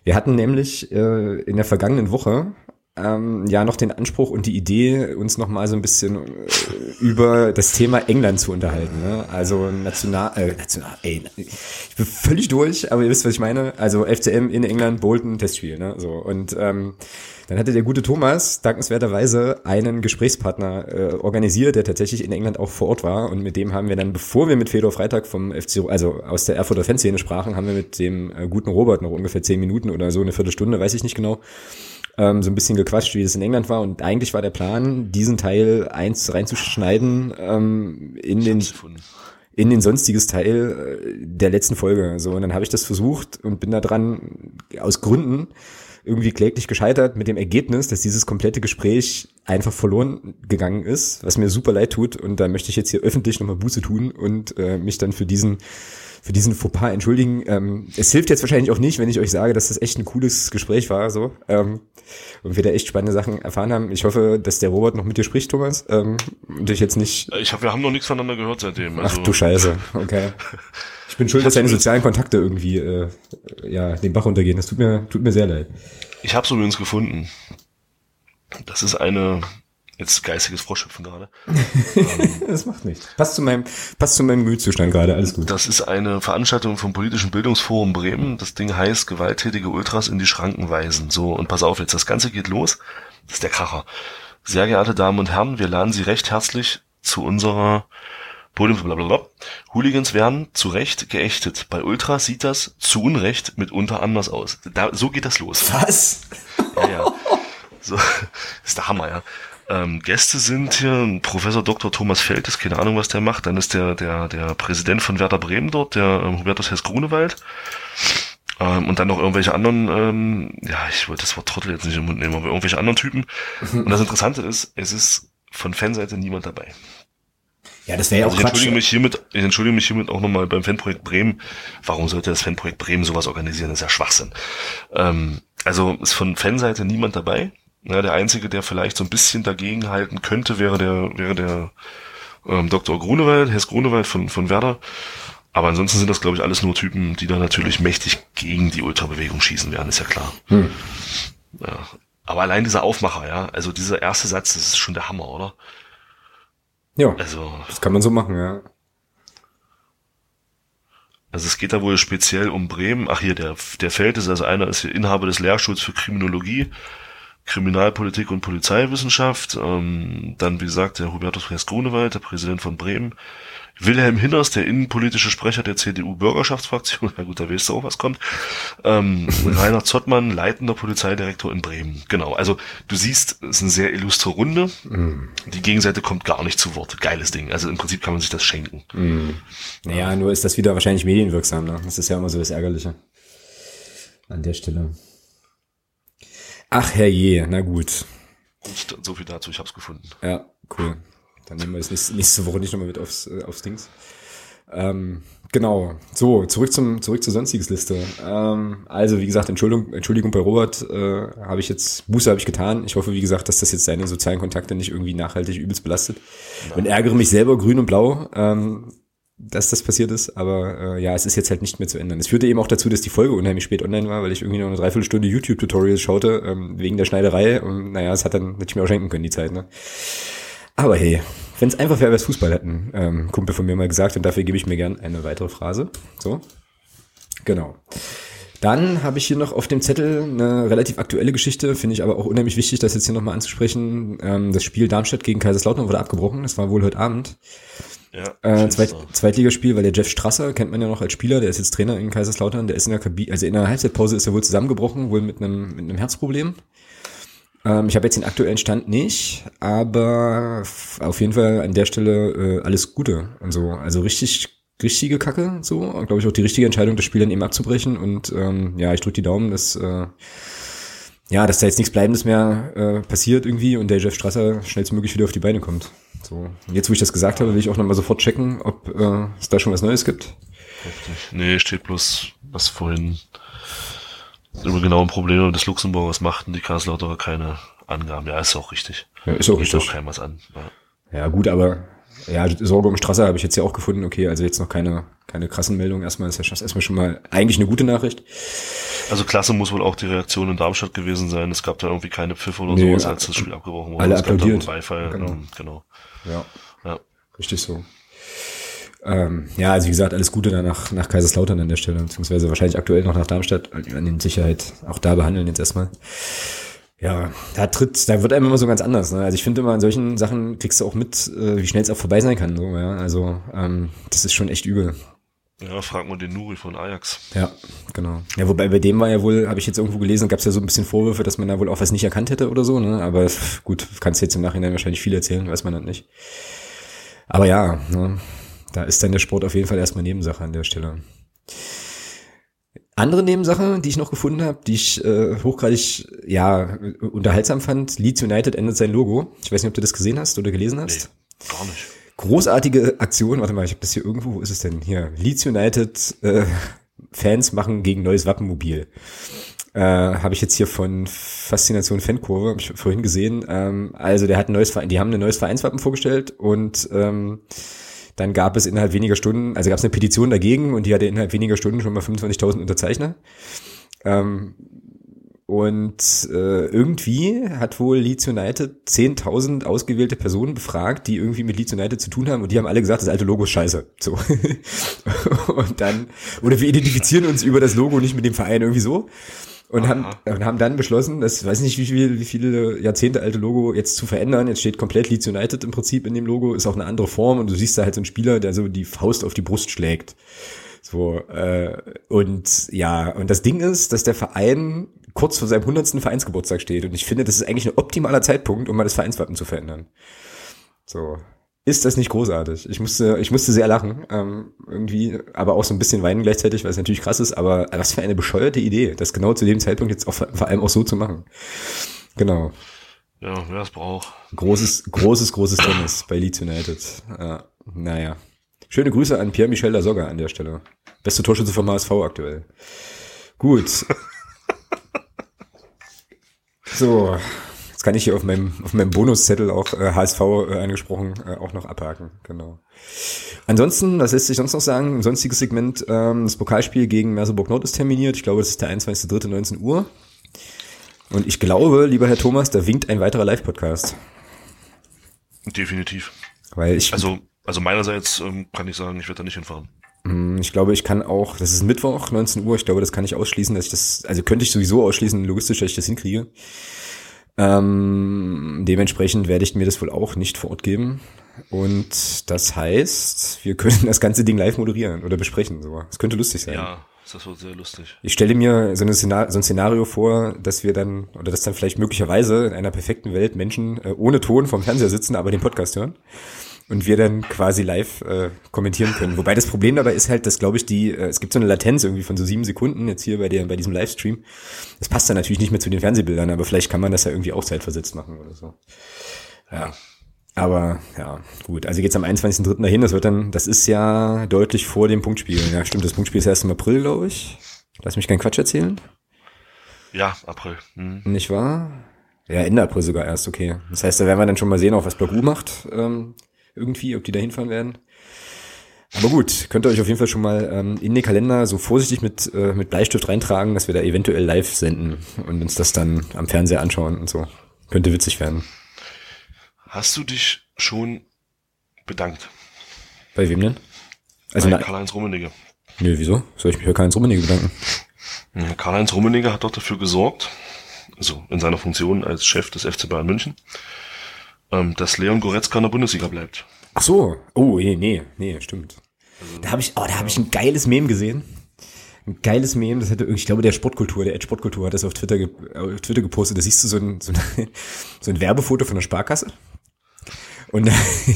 wir hatten nämlich äh, in der vergangenen Woche ähm, ja noch den Anspruch und die Idee, uns noch mal so ein bisschen äh, über das Thema England zu unterhalten. Ne? Also national, äh, national, ey, ich bin völlig durch, aber ihr wisst, was ich meine. Also FCM in England, Bolton, Testspiel. Ne? So und ähm, dann hatte der gute Thomas dankenswerterweise einen Gesprächspartner äh, organisiert, der tatsächlich in England auch vor Ort war. Und mit dem haben wir dann, bevor wir mit Fedor Freitag vom FC, also aus der Erfurter Fanszene sprachen, haben wir mit dem äh, guten Robert noch ungefähr zehn Minuten oder so, eine Viertelstunde, weiß ich nicht genau, ähm, so ein bisschen gequatscht, wie es in England war. Und eigentlich war der Plan, diesen Teil eins reinzuschneiden ähm, in den in den sonstiges Teil äh, der letzten Folge. So und dann habe ich das versucht und bin da dran aus Gründen irgendwie kläglich gescheitert mit dem Ergebnis, dass dieses komplette Gespräch einfach verloren gegangen ist, was mir super leid tut. Und da möchte ich jetzt hier öffentlich nochmal Buße tun und äh, mich dann für diesen für diesen Fauxpas entschuldigen. Ähm, es hilft jetzt wahrscheinlich auch nicht, wenn ich euch sage, dass das echt ein cooles Gespräch war, so ähm, und wir da echt spannende Sachen erfahren haben. Ich hoffe, dass der Robert noch mit dir spricht, Thomas. Ähm, und ich jetzt nicht. Ich hab, wir haben noch nichts voneinander gehört seitdem. Also. Ach du Scheiße, okay. Ich bin schuld, dass deine sozialen Kontakte irgendwie äh, ja den Bach runtergehen. Das tut mir tut mir sehr leid. Ich habe es übrigens gefunden. Das ist eine Jetzt geistiges Froschhüpfen gerade. das macht nichts. Passt zu meinem, passt zu meinem Gemütszustand gerade, alles gut. Das ist eine Veranstaltung vom Politischen Bildungsforum Bremen. Das Ding heißt gewalttätige Ultras in die Schranken weisen. So, und pass auf jetzt, das Ganze geht los. Das ist der Kracher. Sehr geehrte Damen und Herren, wir laden Sie recht herzlich zu unserer Podium, blablabla. Hooligans werden zu Recht geächtet. Bei Ultras sieht das zu Unrecht mitunter anders aus. Da, so geht das los. Was? Ja, ja. So, ist der Hammer, ja. Ähm, Gäste sind hier Professor Dr. Thomas Feltes, keine Ahnung, was der macht. Dann ist der, der, der Präsident von Werder Bremen dort, der ähm, Hubertus Hess-Grunewald. Ähm, und dann noch irgendwelche anderen, ähm, ja, ich wollte das Wort Trottel jetzt nicht im Mund nehmen, aber irgendwelche anderen Typen. Und das Interessante ist, es ist von Fanseite niemand dabei. Ja, das wäre ja also auch ich entschuldige mich hiermit, ich entschuldige mich hiermit auch nochmal beim Fanprojekt Bremen. Warum sollte das Fanprojekt Bremen sowas organisieren? Das ist ja Schwachsinn. Ähm, also ist von Fanseite niemand dabei. Ja, der einzige, der vielleicht so ein bisschen dagegen halten könnte, wäre der, wäre der ähm, Dr. Grunewald, Hess Grunewald von, von Werder. Aber ansonsten sind das, glaube ich, alles nur Typen, die da natürlich mächtig gegen die Ultrabewegung schießen werden, ist ja klar. Hm. Ja. Aber allein dieser Aufmacher, ja, also dieser erste Satz, das ist schon der Hammer, oder? Ja, also, das kann man so machen, ja. Also es geht da wohl speziell um Bremen. Ach hier, der, der Feld ist also einer ist hier Inhaber des Lehrstuhls für Kriminologie Kriminalpolitik und Polizeiwissenschaft. Ähm, dann, wie gesagt, der Hubertus Fries-Grunewald, der Präsident von Bremen. Wilhelm Hinners, der innenpolitische Sprecher der CDU-Bürgerschaftsfraktion. Na gut, da weißt du auch, was kommt. Ähm, Rainer Zottmann, leitender Polizeidirektor in Bremen. Genau, also du siehst, es ist eine sehr illustre Runde. Mm. Die Gegenseite kommt gar nicht zu Wort. Geiles Ding. Also im Prinzip kann man sich das schenken. Mm. Naja, nur ist das wieder wahrscheinlich medienwirksam. Ne? Das ist ja immer so das Ärgerliche. An der Stelle. Ach herrje, na gut. Gut, so viel dazu, ich hab's gefunden. Ja, cool. Dann nehmen wir das nächste, nächste Woche nicht nochmal mit aufs, äh, aufs Dings. Ähm, genau. So, zurück zum zurück zur sonstiges Liste. Ähm, also wie gesagt, Entschuldigung, Entschuldigung bei Robert, äh, habe ich jetzt Buße habe ich getan. Ich hoffe, wie gesagt, dass das jetzt seine sozialen Kontakte nicht irgendwie nachhaltig übelst belastet. Nein. Und ärgere mich selber grün und blau. Ähm, dass das passiert ist, aber äh, ja, es ist jetzt halt nicht mehr zu ändern. Es führte eben auch dazu, dass die Folge unheimlich spät online war, weil ich irgendwie noch eine Dreiviertelstunde YouTube-Tutorials schaute, ähm, wegen der Schneiderei und naja, es hat dann hätte ich mir auch schenken können, die Zeit, ne? Aber hey, wenn es einfach wäre, wäre Fußball, hätten ähm, Kumpel von mir mal gesagt und dafür gebe ich mir gern eine weitere Phrase. So. Genau. Dann habe ich hier noch auf dem Zettel eine relativ aktuelle Geschichte, finde ich aber auch unheimlich wichtig, das jetzt hier nochmal anzusprechen. Ähm, das Spiel Darmstadt gegen Kaiserslautern wurde abgebrochen, das war wohl heute Abend. Ja, äh, Zweit, Zweitligaspiel, weil der Jeff Strasser kennt man ja noch als Spieler, der ist jetzt Trainer in Kaiserslautern, der ist in der Kabine, also in der Halbzeitpause ist er wohl zusammengebrochen, wohl mit einem, mit einem Herzproblem. Ähm, ich habe jetzt den aktuellen Stand nicht, aber auf jeden Fall an der Stelle äh, alles Gute und so. Also richtig, richtige Kacke, so. Glaube ich auch die richtige Entscheidung, das Spiel dann eben abzubrechen und ähm, ja, ich drücke die Daumen, dass äh, ja, dass da jetzt nichts Bleibendes mehr äh, passiert irgendwie und der Jeff Strasser schnellstmöglich wieder auf die Beine kommt. So, jetzt, wo ich das gesagt habe, will ich auch nochmal sofort checken, ob äh, es da schon was Neues gibt. Richtig. Nee, steht bloß, was vorhin über genaue Probleme des Luxemburgers machten die Kaiserslauterer keine Angaben. Ja, ist auch richtig. Ja, ist auch Geht richtig. auch keinem was an. Ja. Ja, gut, aber ja, Sorge um Strasser habe ich jetzt ja auch gefunden. Okay, also jetzt noch keine, keine krassen Meldungen. Erstmal ist ja erstmal schon mal eigentlich eine gute Nachricht. Also klasse muss wohl auch die Reaktion in Darmstadt gewesen sein. Es gab da irgendwie keine Pfiffe oder Nee, sowas, als das Spiel abgebrochen wurde. alle es gab da applaudiert. Beifall. Genau. Genau. Ja, Ja. richtig so. Ähm, ja, also wie gesagt, alles Gute dann nach, nach Kaiserslautern an der Stelle, beziehungsweise wahrscheinlich aktuell noch nach Darmstadt, an den Sicherheit auch da behandeln jetzt erstmal. Ja, da tritt, da wird einem immer so ganz anders. Ne? Also ich finde immer an solchen Sachen kriegst du auch mit, äh, wie schnell es auch vorbei sein kann. So, ja? Also ähm, das ist schon echt übel. Ja, frag mal den Nuri von Ajax. Ja, genau. Ja, wobei bei dem war ja wohl, habe ich jetzt irgendwo gelesen, gab es ja so ein bisschen Vorwürfe, dass man da wohl auch was nicht erkannt hätte oder so, ne? Aber gut, kannst jetzt im Nachhinein wahrscheinlich viel erzählen, weiß man dann nicht. Aber ja, ne? da ist dann der Sport auf jeden Fall erstmal Nebensache an der Stelle. Andere Nebensache, die ich noch gefunden habe, die ich äh, hochgradig ja unterhaltsam fand, Leeds United ändert sein Logo. Ich weiß nicht, ob du das gesehen hast oder gelesen hast. Nee, gar nicht. Großartige Aktion, warte mal, ich habe das hier irgendwo, wo ist es denn? Hier, Leeds United äh, Fans machen gegen neues Wappenmobil. Äh, habe ich jetzt hier von Faszination Fankurve, habe ich vorhin gesehen. Ähm, also der hat ein neues die haben ein neues Vereinswappen vorgestellt und ähm, dann gab es innerhalb weniger Stunden, also gab es eine Petition dagegen und die hatte innerhalb weniger Stunden schon mal 25.000 Unterzeichner. Ähm, und äh, irgendwie hat wohl Leeds United 10.000 ausgewählte Personen befragt, die irgendwie mit Leeds United zu tun haben. Und die haben alle gesagt, das alte Logo ist scheiße. So. und dann, oder wir identifizieren uns über das Logo nicht mit dem Verein irgendwie so. Und haben, und haben dann beschlossen, das weiß nicht, wie, viel, wie viele Jahrzehnte alte Logo jetzt zu verändern. Jetzt steht komplett Leeds United im Prinzip in dem Logo, ist auch eine andere Form und du siehst da halt so einen Spieler, der so die Faust auf die Brust schlägt. So, äh, und ja, und das Ding ist, dass der Verein kurz vor seinem 100. Vereinsgeburtstag steht. Und ich finde, das ist eigentlich ein optimaler Zeitpunkt, um mal das Vereinswappen zu verändern. So. Ist das nicht großartig? Ich musste, ich musste sehr lachen, ähm, irgendwie, aber auch so ein bisschen weinen gleichzeitig, weil es natürlich krass ist, aber was für eine bescheuerte Idee, das genau zu dem Zeitpunkt jetzt auch vor allem auch so zu machen. Genau. Ja, wer es braucht. Großes, großes, großes Tennis bei Leeds United. Ja, naja. Schöne Grüße an Pierre-Michel Lasogga an der Stelle. Beste Torschütze vom HSV aktuell. Gut. So, jetzt kann ich hier auf meinem, auf meinem Bonuszettel auch äh, HSV äh, angesprochen äh, auch noch abhaken. Genau. Ansonsten, was lässt sich sonst noch sagen? Ein sonstiges Segment, ähm, das Pokalspiel gegen Merseburg Nord ist terminiert. Ich glaube, das ist der 21.03.19 Uhr. Und ich glaube, lieber Herr Thomas, da winkt ein weiterer Live-Podcast. Definitiv. Weil ich, Also, also meinerseits ähm, kann ich sagen, ich werde da nicht hinfahren. ich glaube, ich kann auch, das ist Mittwoch, 19 Uhr, ich glaube, das kann ich ausschließen, dass ich das, also könnte ich sowieso ausschließen, logistisch, dass ich das hinkriege. Ähm, dementsprechend werde ich mir das wohl auch nicht vor Ort geben. Und das heißt, wir können das ganze Ding live moderieren oder besprechen. So. Das könnte lustig sein. Ja, das wird sehr lustig. Ich stelle mir so, Szenar so ein Szenario vor, dass wir dann, oder dass dann vielleicht möglicherweise in einer perfekten Welt Menschen äh, ohne Ton vom Fernseher sitzen, aber den Podcast hören. Und wir dann quasi live äh, kommentieren können. Wobei das Problem dabei ist halt, dass, glaube ich, die, äh, es gibt so eine Latenz irgendwie von so sieben Sekunden jetzt hier bei, der, bei diesem Livestream. Das passt dann natürlich nicht mehr zu den Fernsehbildern, aber vielleicht kann man das ja irgendwie auch zeitversetzt machen oder so. Ja. Aber ja, gut. Also geht's am 21.03. dahin. Das wird dann, das ist ja deutlich vor dem Punktspiel. Ja, stimmt. Das Punktspiel ist erst im April, glaube ich. Lass mich keinen Quatsch erzählen. Ja, April. Hm. Nicht wahr? Ja, Ende April sogar erst, okay. Das heißt, da werden wir dann schon mal sehen, auch was Bagu macht, ähm, irgendwie, ob die da hinfahren werden. Aber gut, könnt ihr euch auf jeden Fall schon mal ähm, in den Kalender so vorsichtig mit, äh, mit Bleistift reintragen, dass wir da eventuell live senden und uns das dann am Fernseher anschauen und so. Könnte witzig werden. Hast du dich schon bedankt? Bei wem denn? Also, Bei Karl-Heinz Rummenigge. nö, wieso? Soll ich mich bei Karl-Heinz Rummenigge bedanken? Ja, Karl-Heinz Rummenigge hat doch dafür gesorgt, also in seiner Funktion als Chef des FC Bayern München, ähm, dass Leon Goretzka in der Bundesliga bleibt. Ach so. Oh, nee, nee, nee, stimmt. Da habe ich, oh, da habe ich ein geiles Meme gesehen. Ein geiles Meme, das hätte irgendwie, ich glaube, der Sportkultur, der Ad Sportkultur hat das auf Twitter, ge auf Twitter gepostet. Da siehst du so ein, so ein, so ein Werbefoto von der Sparkasse. Und,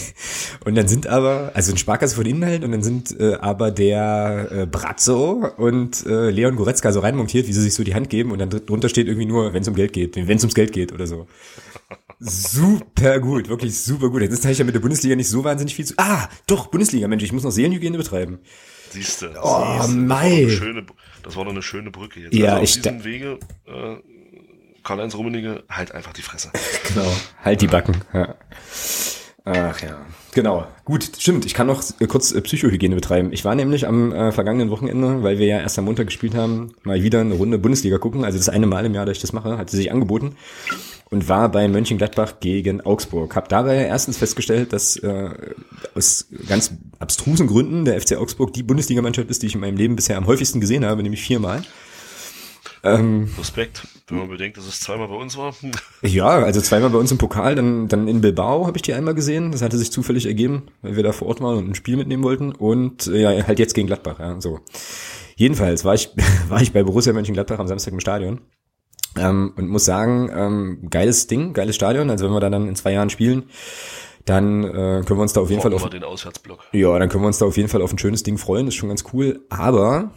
und dann sind aber, also ein Sparkasse von innen halt, und dann sind äh, aber der äh, Brazzo und äh, Leon Goretzka so reinmontiert, wie sie sich so die Hand geben, und dann dr- drunter steht irgendwie nur, wenn es um Geld geht, wenn es ums Geld geht oder so. Super gut, wirklich super gut. Jetzt habe ich ja mit der Bundesliga nicht so wahnsinnig viel zu. Ah, doch, Bundesliga, Mensch, ich muss noch Seelenhygiene betreiben. Siehste. Oh, siehste. mei. Das war, schöne, das war doch eine schöne Brücke jetzt. Ja, also auf ich diesem Wege, äh, Karl-Heinz Rummenigge, halt einfach die Fresse. Genau, halt die Backen. Ja. Ach ja, genau. Gut, stimmt. Ich kann noch äh, kurz äh, Psychohygiene betreiben. Ich war nämlich am äh, vergangenen Wochenende, weil wir ja erst am Montag gespielt haben, mal wieder eine Runde Bundesliga gucken. Also das eine Mal im Jahr, dass ich das mache, hat sie sich angeboten und war bei Mönchengladbach gegen Augsburg. Hab dabei erstens festgestellt, dass äh, aus ganz abstrusen Gründen der FC Augsburg die Bundesligamannschaft ist, die ich in meinem Leben bisher am häufigsten gesehen habe, nämlich viermal. Ähm, Respekt, wenn man bedenkt, dass es zweimal bei uns war. Ja, also zweimal bei uns im Pokal, dann, dann in Bilbao habe ich die einmal gesehen. Das hatte sich zufällig ergeben, weil wir da vor Ort waren und ein Spiel mitnehmen wollten. Und äh, ja, halt jetzt gegen Gladbach, ja, so. Jedenfalls war ich, war ich bei Borussia Mönchengladbach am Samstag im Stadion. Ähm, und muss sagen, ähm, geiles Ding, geiles Stadion. Also wenn wir da dann in zwei Jahren spielen, dann äh, können wir uns da auf jeden Fall auf, den Auswärtsblock. ja, dann können wir uns da auf jeden Fall auf ein schönes Ding freuen. Das ist schon ganz cool. Aber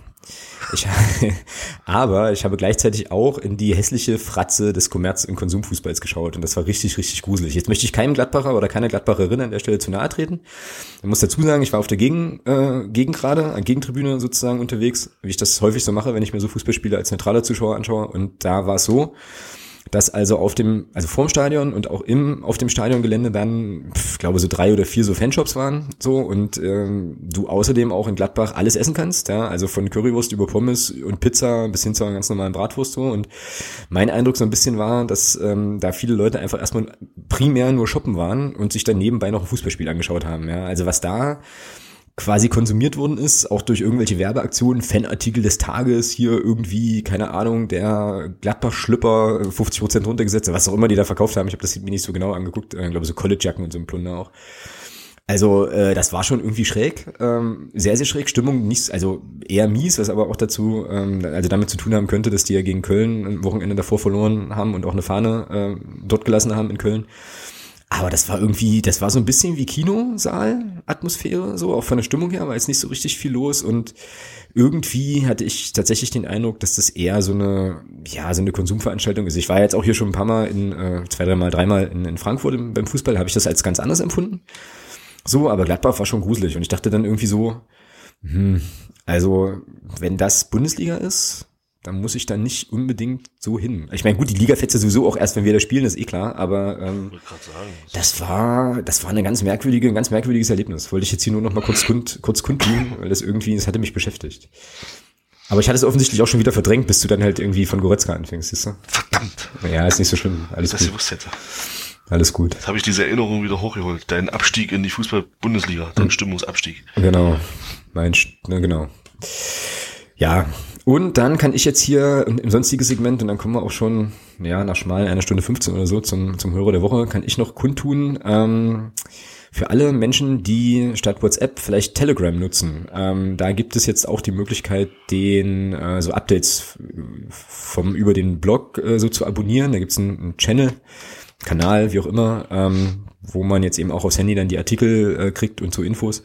ich, aber ich habe gleichzeitig auch in die hässliche Fratze des Kommerz- und Konsumfußballs geschaut und das war richtig, richtig gruselig. Jetzt möchte ich keinem Gladbacher oder keiner Gladbacherin an der Stelle zu nahe treten. Ich muss dazu sagen, ich war auf der Gegen, äh, Gegengrade, an Gegentribüne sozusagen unterwegs, wie ich das häufig so mache, wenn ich mir so Fußballspiele als neutraler Zuschauer anschaue und da war es so, dass also auf dem, also vorm Stadion und auch im, auf dem Stadiongelände dann, pf, glaube so drei oder vier so Fanshops waren, so, und ähm, du außerdem auch in Gladbach alles essen kannst, ja, also von Currywurst über Pommes und Pizza bis hin zu einer ganz normalen Bratwurst, so, und mein Eindruck so ein bisschen war, dass ähm, da viele Leute einfach erstmal primär nur shoppen waren und sich dann nebenbei noch ein Fußballspiel angeschaut haben, ja, also was da quasi konsumiert worden ist, auch durch irgendwelche Werbeaktionen, Fanartikel des Tages, hier irgendwie, keine Ahnung, der Gladbach-Schlüpper 50% runtergesetzt, was auch immer die da verkauft haben. Ich habe das mir nicht so genau angeguckt, ich glaube so College-Jacken und so ein Plunder auch. Also äh, das war schon irgendwie schräg, ähm, sehr, sehr schräg. Stimmung nicht, also eher mies, was aber auch dazu, ähm, also damit zu tun haben könnte, dass die ja gegen Köln am Wochenende davor verloren haben und auch eine Fahne äh, dort gelassen haben in Köln. Aber das war irgendwie, das war so ein bisschen wie Kinosaal-Atmosphäre, so auch von der Stimmung her, war jetzt nicht so richtig viel los und irgendwie hatte ich tatsächlich den Eindruck, dass das eher so eine, ja, so eine Konsumveranstaltung ist. Ich war jetzt auch hier schon ein paar Mal in, äh, zwei, dreimal, dreimal in, in Frankfurt im, beim Fußball, habe ich das als ganz anders empfunden. So, aber Gladbach war schon gruselig und ich dachte dann irgendwie so, hm, also wenn das Bundesliga ist, dann muss ich da nicht unbedingt so hin. Ich meine, gut, die Liga fährt ja sowieso auch erst, wenn wir da spielen, ist eh klar, aber ähm, sagen. das war, das war eine ganz merkwürdige, ein ganz merkwürdiges Erlebnis. Wollte ich jetzt hier nur noch mal kurz kund, kurz kundtun, weil das irgendwie, das hatte mich beschäftigt. Aber ich hatte es offensichtlich auch schon wieder verdrängt, bis du dann halt irgendwie von Goretzka anfängst, siehst du? Verdammt, Ja, ist nicht so schlimm. Alles dass gut. ich hätte. Alles gut. Jetzt habe ich diese Erinnerung wieder hochgeholt. Dein Abstieg in die Fußball-Bundesliga, dein Stimmungsabstieg. Genau. Mein, ne, genau. Ja, und dann kann ich jetzt hier im sonstigen Segment, und dann kommen wir auch schon, ja, nach schmal einer Stunde 15 oder so zum, zum Hörer der Woche, kann ich noch kundtun, ähm, für alle Menschen, die statt WhatsApp vielleicht Telegram nutzen, ähm, da gibt es jetzt auch die Möglichkeit, den äh, so Updates vom über den Blog äh, so zu abonnieren. Da gibt es einen, einen Channel, Kanal, wie auch immer, ähm, wo man jetzt eben auch aufs Handy dann die Artikel äh, kriegt und so Infos.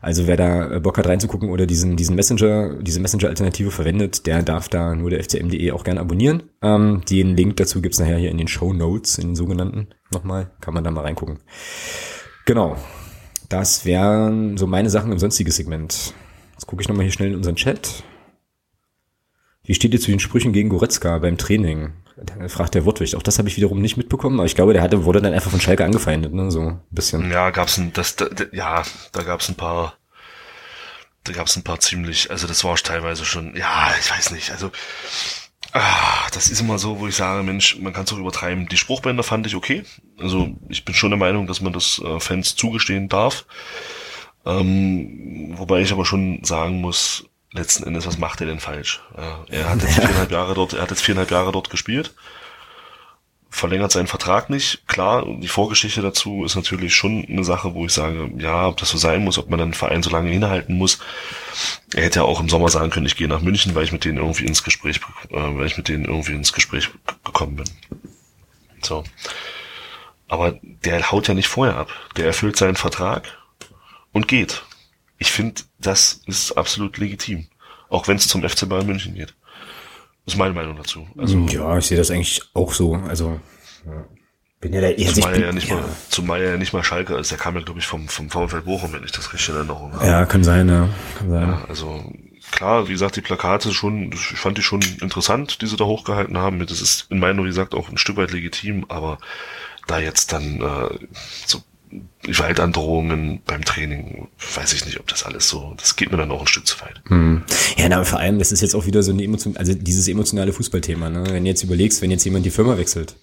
Also wer da äh, Bock hat reinzugucken oder diesen, diesen Messenger, diese Messenger-Alternative verwendet, der darf da nur der FCM.de auch gerne abonnieren. Ähm, den Link dazu gibt's nachher hier in den Show Notes, in den sogenannten nochmal, kann man da mal reingucken. Genau. Das wären so meine Sachen im sonstigen Segment. Jetzt gucke ich nochmal hier schnell in unseren Chat. Wie steht ihr zu den Sprüchen gegen Goretzka beim Training? Da fragt der Wortwicht. Auch das habe ich wiederum nicht mitbekommen, aber ich glaube, der hatte, wurde dann einfach von Schalke angefeindet, ne? So ein bisschen. Ja, gab's ein, das, da, ja, da gab's ein paar, da gab's ein paar ziemlich, also das war teilweise schon, ja, ich weiß nicht, also, ah, das ist immer so, wo ich sage, Mensch, man kann es auch übertreiben. Die Spruchbänder fand ich okay, also ich bin schon der Meinung, dass man das äh, Fans zugestehen darf, ähm, wobei ich aber schon sagen muss, letzten Endes, was macht er denn falsch? Er hat jetzt viereinhalb Jahre dort, er hat jetzt viereinhalb Jahre dort gespielt verlängert seinen Vertrag nicht. Klar, die Vorgeschichte dazu ist natürlich schon eine Sache, wo ich sage, ja, ob das so sein muss, ob man dann einen Verein so lange hinhalten muss. Er hätte ja auch im Sommer sagen können, ich gehe nach München, weil ich mit denen irgendwie ins Gespräch, äh, weil ich mit denen irgendwie ins Gespräch gekommen bin. So. Aber der haut ja nicht vorher ab. Der erfüllt seinen Vertrag und geht. Ich finde, das ist absolut legitim. Auch wenn es zum FC Bayern München geht. Das ist meine Meinung dazu. Also, ja, ich sehe das eigentlich auch so. Also, ja. Bin ja der erste. Zumal er ja nicht ja. mal, zumal er ja nicht mal Schalke ist. Der kam ja, glaube ich, vom, vom VfL Bochum, wenn ich das richtig in Erinnerung habe. Ja, kann sein, ja. Kann sein. Ja, also, klar, wie gesagt, die Plakate schon, ich fand die schon interessant, die sie da hochgehalten haben. Das ist in meiner, wie gesagt, auch ein Stück weit legitim, aber da jetzt dann äh, so Gewaltandrohungen beim Training, weiß ich nicht, ob das alles so, das geht mir dann auch ein Stück zu weit. Hm. Ja, na, vor allem, das ist jetzt auch wieder so ein Emotion, also dieses emotionale Fußballthema, ne? Wenn du jetzt überlegst, wenn jetzt jemand die Firma wechselt,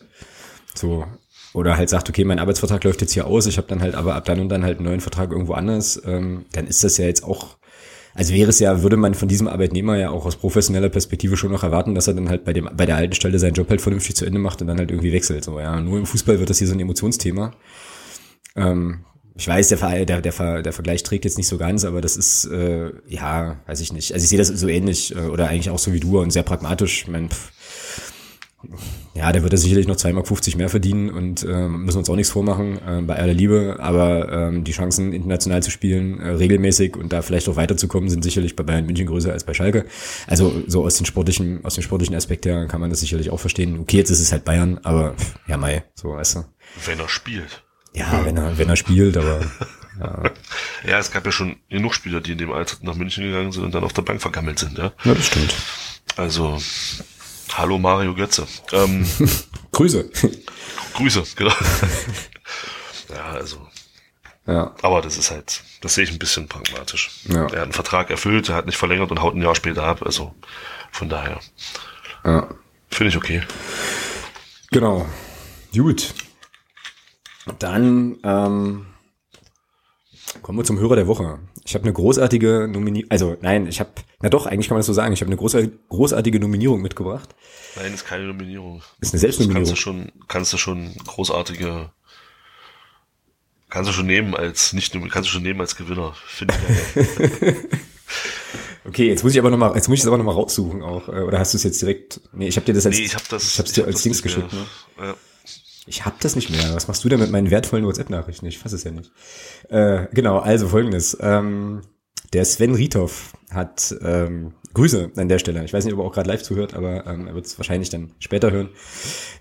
so, oder halt sagt, okay, mein Arbeitsvertrag läuft jetzt hier aus, ich habe dann halt aber ab dann und dann halt einen neuen Vertrag irgendwo anders, ähm, dann ist das ja jetzt auch, also wäre es ja, würde man von diesem Arbeitnehmer ja auch aus professioneller Perspektive schon noch erwarten, dass er dann halt bei dem, bei der alten Stelle seinen Job halt vernünftig zu Ende macht und dann halt irgendwie wechselt. So, ja. Nur im Fußball wird das hier so ein Emotionsthema. Ähm, ich weiß, der, der, der, der Vergleich trägt jetzt nicht so ganz, aber das ist, äh, ja, weiß ich nicht. Also ich sehe das so ähnlich äh, oder eigentlich auch so wie du und sehr pragmatisch. Ich mein, pff, ja, der wird ja sicherlich noch 2,50 Mark mehr verdienen und äh, müssen uns auch nichts vormachen, äh, bei aller Liebe, aber ähm, die Chancen, international zu spielen, äh, regelmäßig und da vielleicht auch weiterzukommen, sind sicherlich bei Bayern München größer als bei Schalke. Also so aus den sportlichen, aus dem sportlichen Aspekt her kann man das sicherlich auch verstehen. Okay, jetzt ist es halt Bayern, aber ja, Mai, so weißt du. Wenn er spielt. Ja, wenn er, wenn er spielt, aber. Ja. ja, es gab ja schon genug Spieler, die in dem Alter nach München gegangen sind und dann auf der Bank vergammelt sind, ja. Ja, das stimmt. Also, hallo Mario Götze. Ähm, Grüße. Grüße, genau. ja, also. Ja. Aber das ist halt, das sehe ich ein bisschen pragmatisch. Ja. Er hat einen Vertrag erfüllt, er hat nicht verlängert und haut ein Jahr später ab. Also von daher. Ja. Finde ich okay. Genau. Gut. Dann ähm, kommen wir zum Hörer der Woche. Ich habe eine großartige Nominierung, also nein, ich habe, na doch, eigentlich kann man das so sagen, ich habe eine großartige, großartige Nominierung mitgebracht. Nein, ist keine Nominierung. Ist eine Selbstnominierung. Das kannst du schon, kannst du schon großartige, kannst du schon nehmen als, nicht, kannst du schon nehmen als Gewinner. Finde ich Okay, jetzt muss ich aber noch mal, jetzt muss ich es aber noch mal raussuchen auch. Äh, oder hast du es jetzt direkt? Nee, ich habe dir das als, nee, ich habe das, ich hab's dir als Dings geschickt. Ne? Ja. Ich hab das nicht mehr. Was machst du denn mit meinen wertvollen WhatsApp-Nachrichten? Ich fasse es ja nicht. Äh, genau, also folgendes. Ähm, der Sven Riethoff hat ähm, Grüße an der Stelle. Ich weiß nicht, ob er auch gerade live zuhört, aber ähm, er wird es wahrscheinlich dann später hören.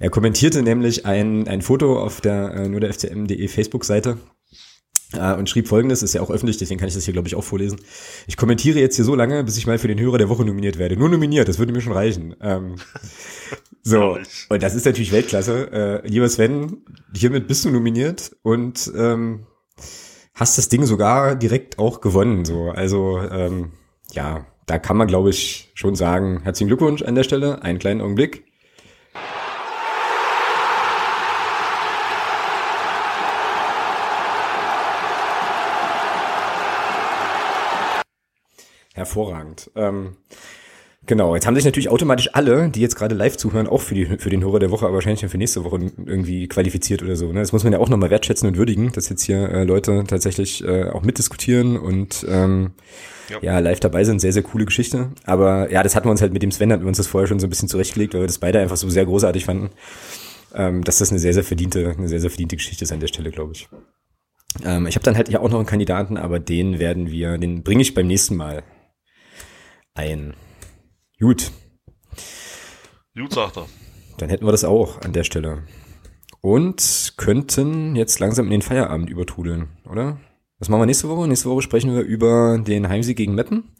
Er kommentierte nämlich ein, ein Foto auf der äh, nur der FCM.de Facebook-Seite und schrieb folgendes, ist ja auch öffentlich, deswegen kann ich das hier, glaube ich, auch vorlesen. Ich kommentiere jetzt hier so lange, bis ich mal für den Hörer der Woche nominiert werde. Nur nominiert, das würde mir schon reichen. Ähm, so, und das ist natürlich Weltklasse. Äh, lieber Sven, hiermit bist du nominiert und ähm, hast das Ding sogar direkt auch gewonnen. So, also ähm, ja, da kann man, glaube ich, schon sagen, herzlichen Glückwunsch an der Stelle. Einen kleinen Augenblick. Hervorragend. Ähm, genau, jetzt haben sich natürlich automatisch alle, die jetzt gerade live zuhören, auch für, die, für den Hörer der Woche, aber wahrscheinlich dann für nächste Woche irgendwie qualifiziert oder so. Ne? Das muss man ja auch nochmal wertschätzen und würdigen, dass jetzt hier äh, Leute tatsächlich äh, auch mitdiskutieren und ähm, ja. ja. live dabei sind. Sehr, sehr coole Geschichte. Aber ja, das hatten wir uns halt mit dem Sven, hatten wir uns das vorher schon so ein bisschen zurechtgelegt, weil wir das beide einfach so sehr großartig fanden, ähm, dass das eine sehr, sehr verdiente, eine sehr, sehr verdiente Geschichte ist an der Stelle, glaube ich. Ähm, ich habe dann halt ja auch noch einen Kandidaten, aber den werden wir, den bringe ich beim nächsten Mal ein. Gut. Gut, sagt er. Dann hätten wir das auch an der Stelle. Und könnten jetzt langsam in den Feierabend übertrudeln, oder? Was machen wir nächste Woche? Nächste Woche sprechen wir über den Heimsieg gegen Meppen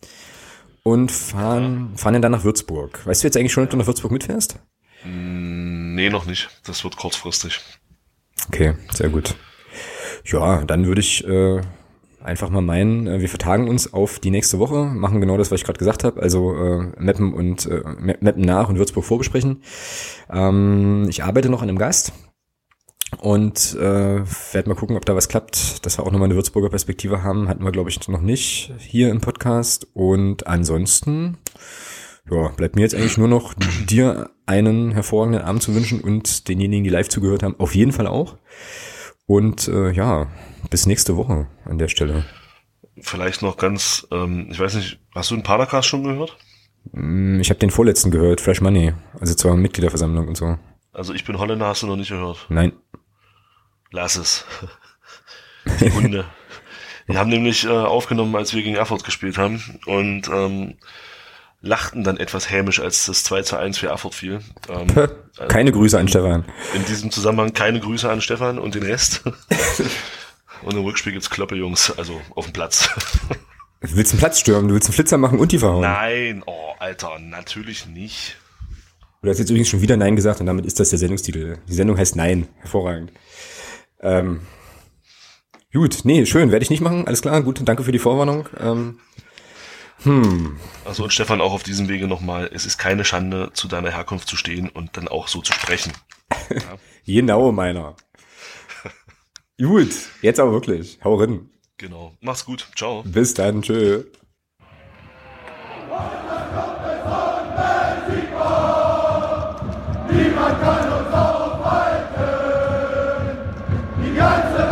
und fahren, fahren dann nach Würzburg. Weißt du jetzt eigentlich schon, ob du nach Würzburg mitfährst? Mm, nee, noch nicht. Das wird kurzfristig. Okay, sehr gut. Ja, dann würde ich äh, einfach mal meinen, äh, wir vertagen uns auf die nächste Woche, machen genau das, was ich gerade gesagt habe, also äh, Mappen und äh, Mappen nach und Würzburg vorbesprechen. Ähm, ich arbeite noch an einem Gast und äh, werde mal gucken, ob da was klappt, dass wir auch nochmal eine Würzburger Perspektive haben. Hatten wir, glaube ich, noch nicht hier im Podcast. Und ansonsten, ja, bleibt mir jetzt eigentlich nur noch dir einen hervorragenden Abend zu wünschen und denjenigen, die live zugehört haben, auf jeden Fall auch. Und äh, ja, bis nächste Woche an der Stelle. Vielleicht noch ganz, ähm, ich weiß nicht, hast du den Padercast schon gehört? Mm, ich habe den vorletzten gehört, Fresh Money, also zur Mitgliederversammlung und so. Also ich bin Holländer, hast du noch nicht gehört? Nein. Lass es. Die Hunde. Die haben nämlich äh, aufgenommen, als wir gegen Erfurt gespielt haben. Und ähm, lachten dann etwas hämisch, als das 2 zu 1 für Erfurt fiel. Ähm, keine Grüße an Stefan. In diesem Zusammenhang keine Grüße an Stefan und den Rest. und im Rückspiel gibt's Kloppe, Jungs, also auf dem Platz. Du willst einen Platz stürmen, du willst einen Flitzer machen und die verhauen. Nein, oh, Alter, natürlich nicht. Du hast jetzt übrigens schon wieder Nein gesagt und damit ist das der Sendungstitel. Die Sendung heißt Nein. Hervorragend. Ähm, gut, nee, schön, werde ich nicht machen. Alles klar, gut, danke für die Vorwarnung. Ähm, hm. Also und Stefan auch auf diesem Wege nochmal, es ist keine Schande, zu deiner Herkunft zu stehen und dann auch so zu sprechen. Ja. genau, meiner. Gut, jetzt aber wirklich. Hau rein. Genau. Mach's gut. Ciao. Bis dann. Tschö. Niemand kann uns aufhalten. Die ganze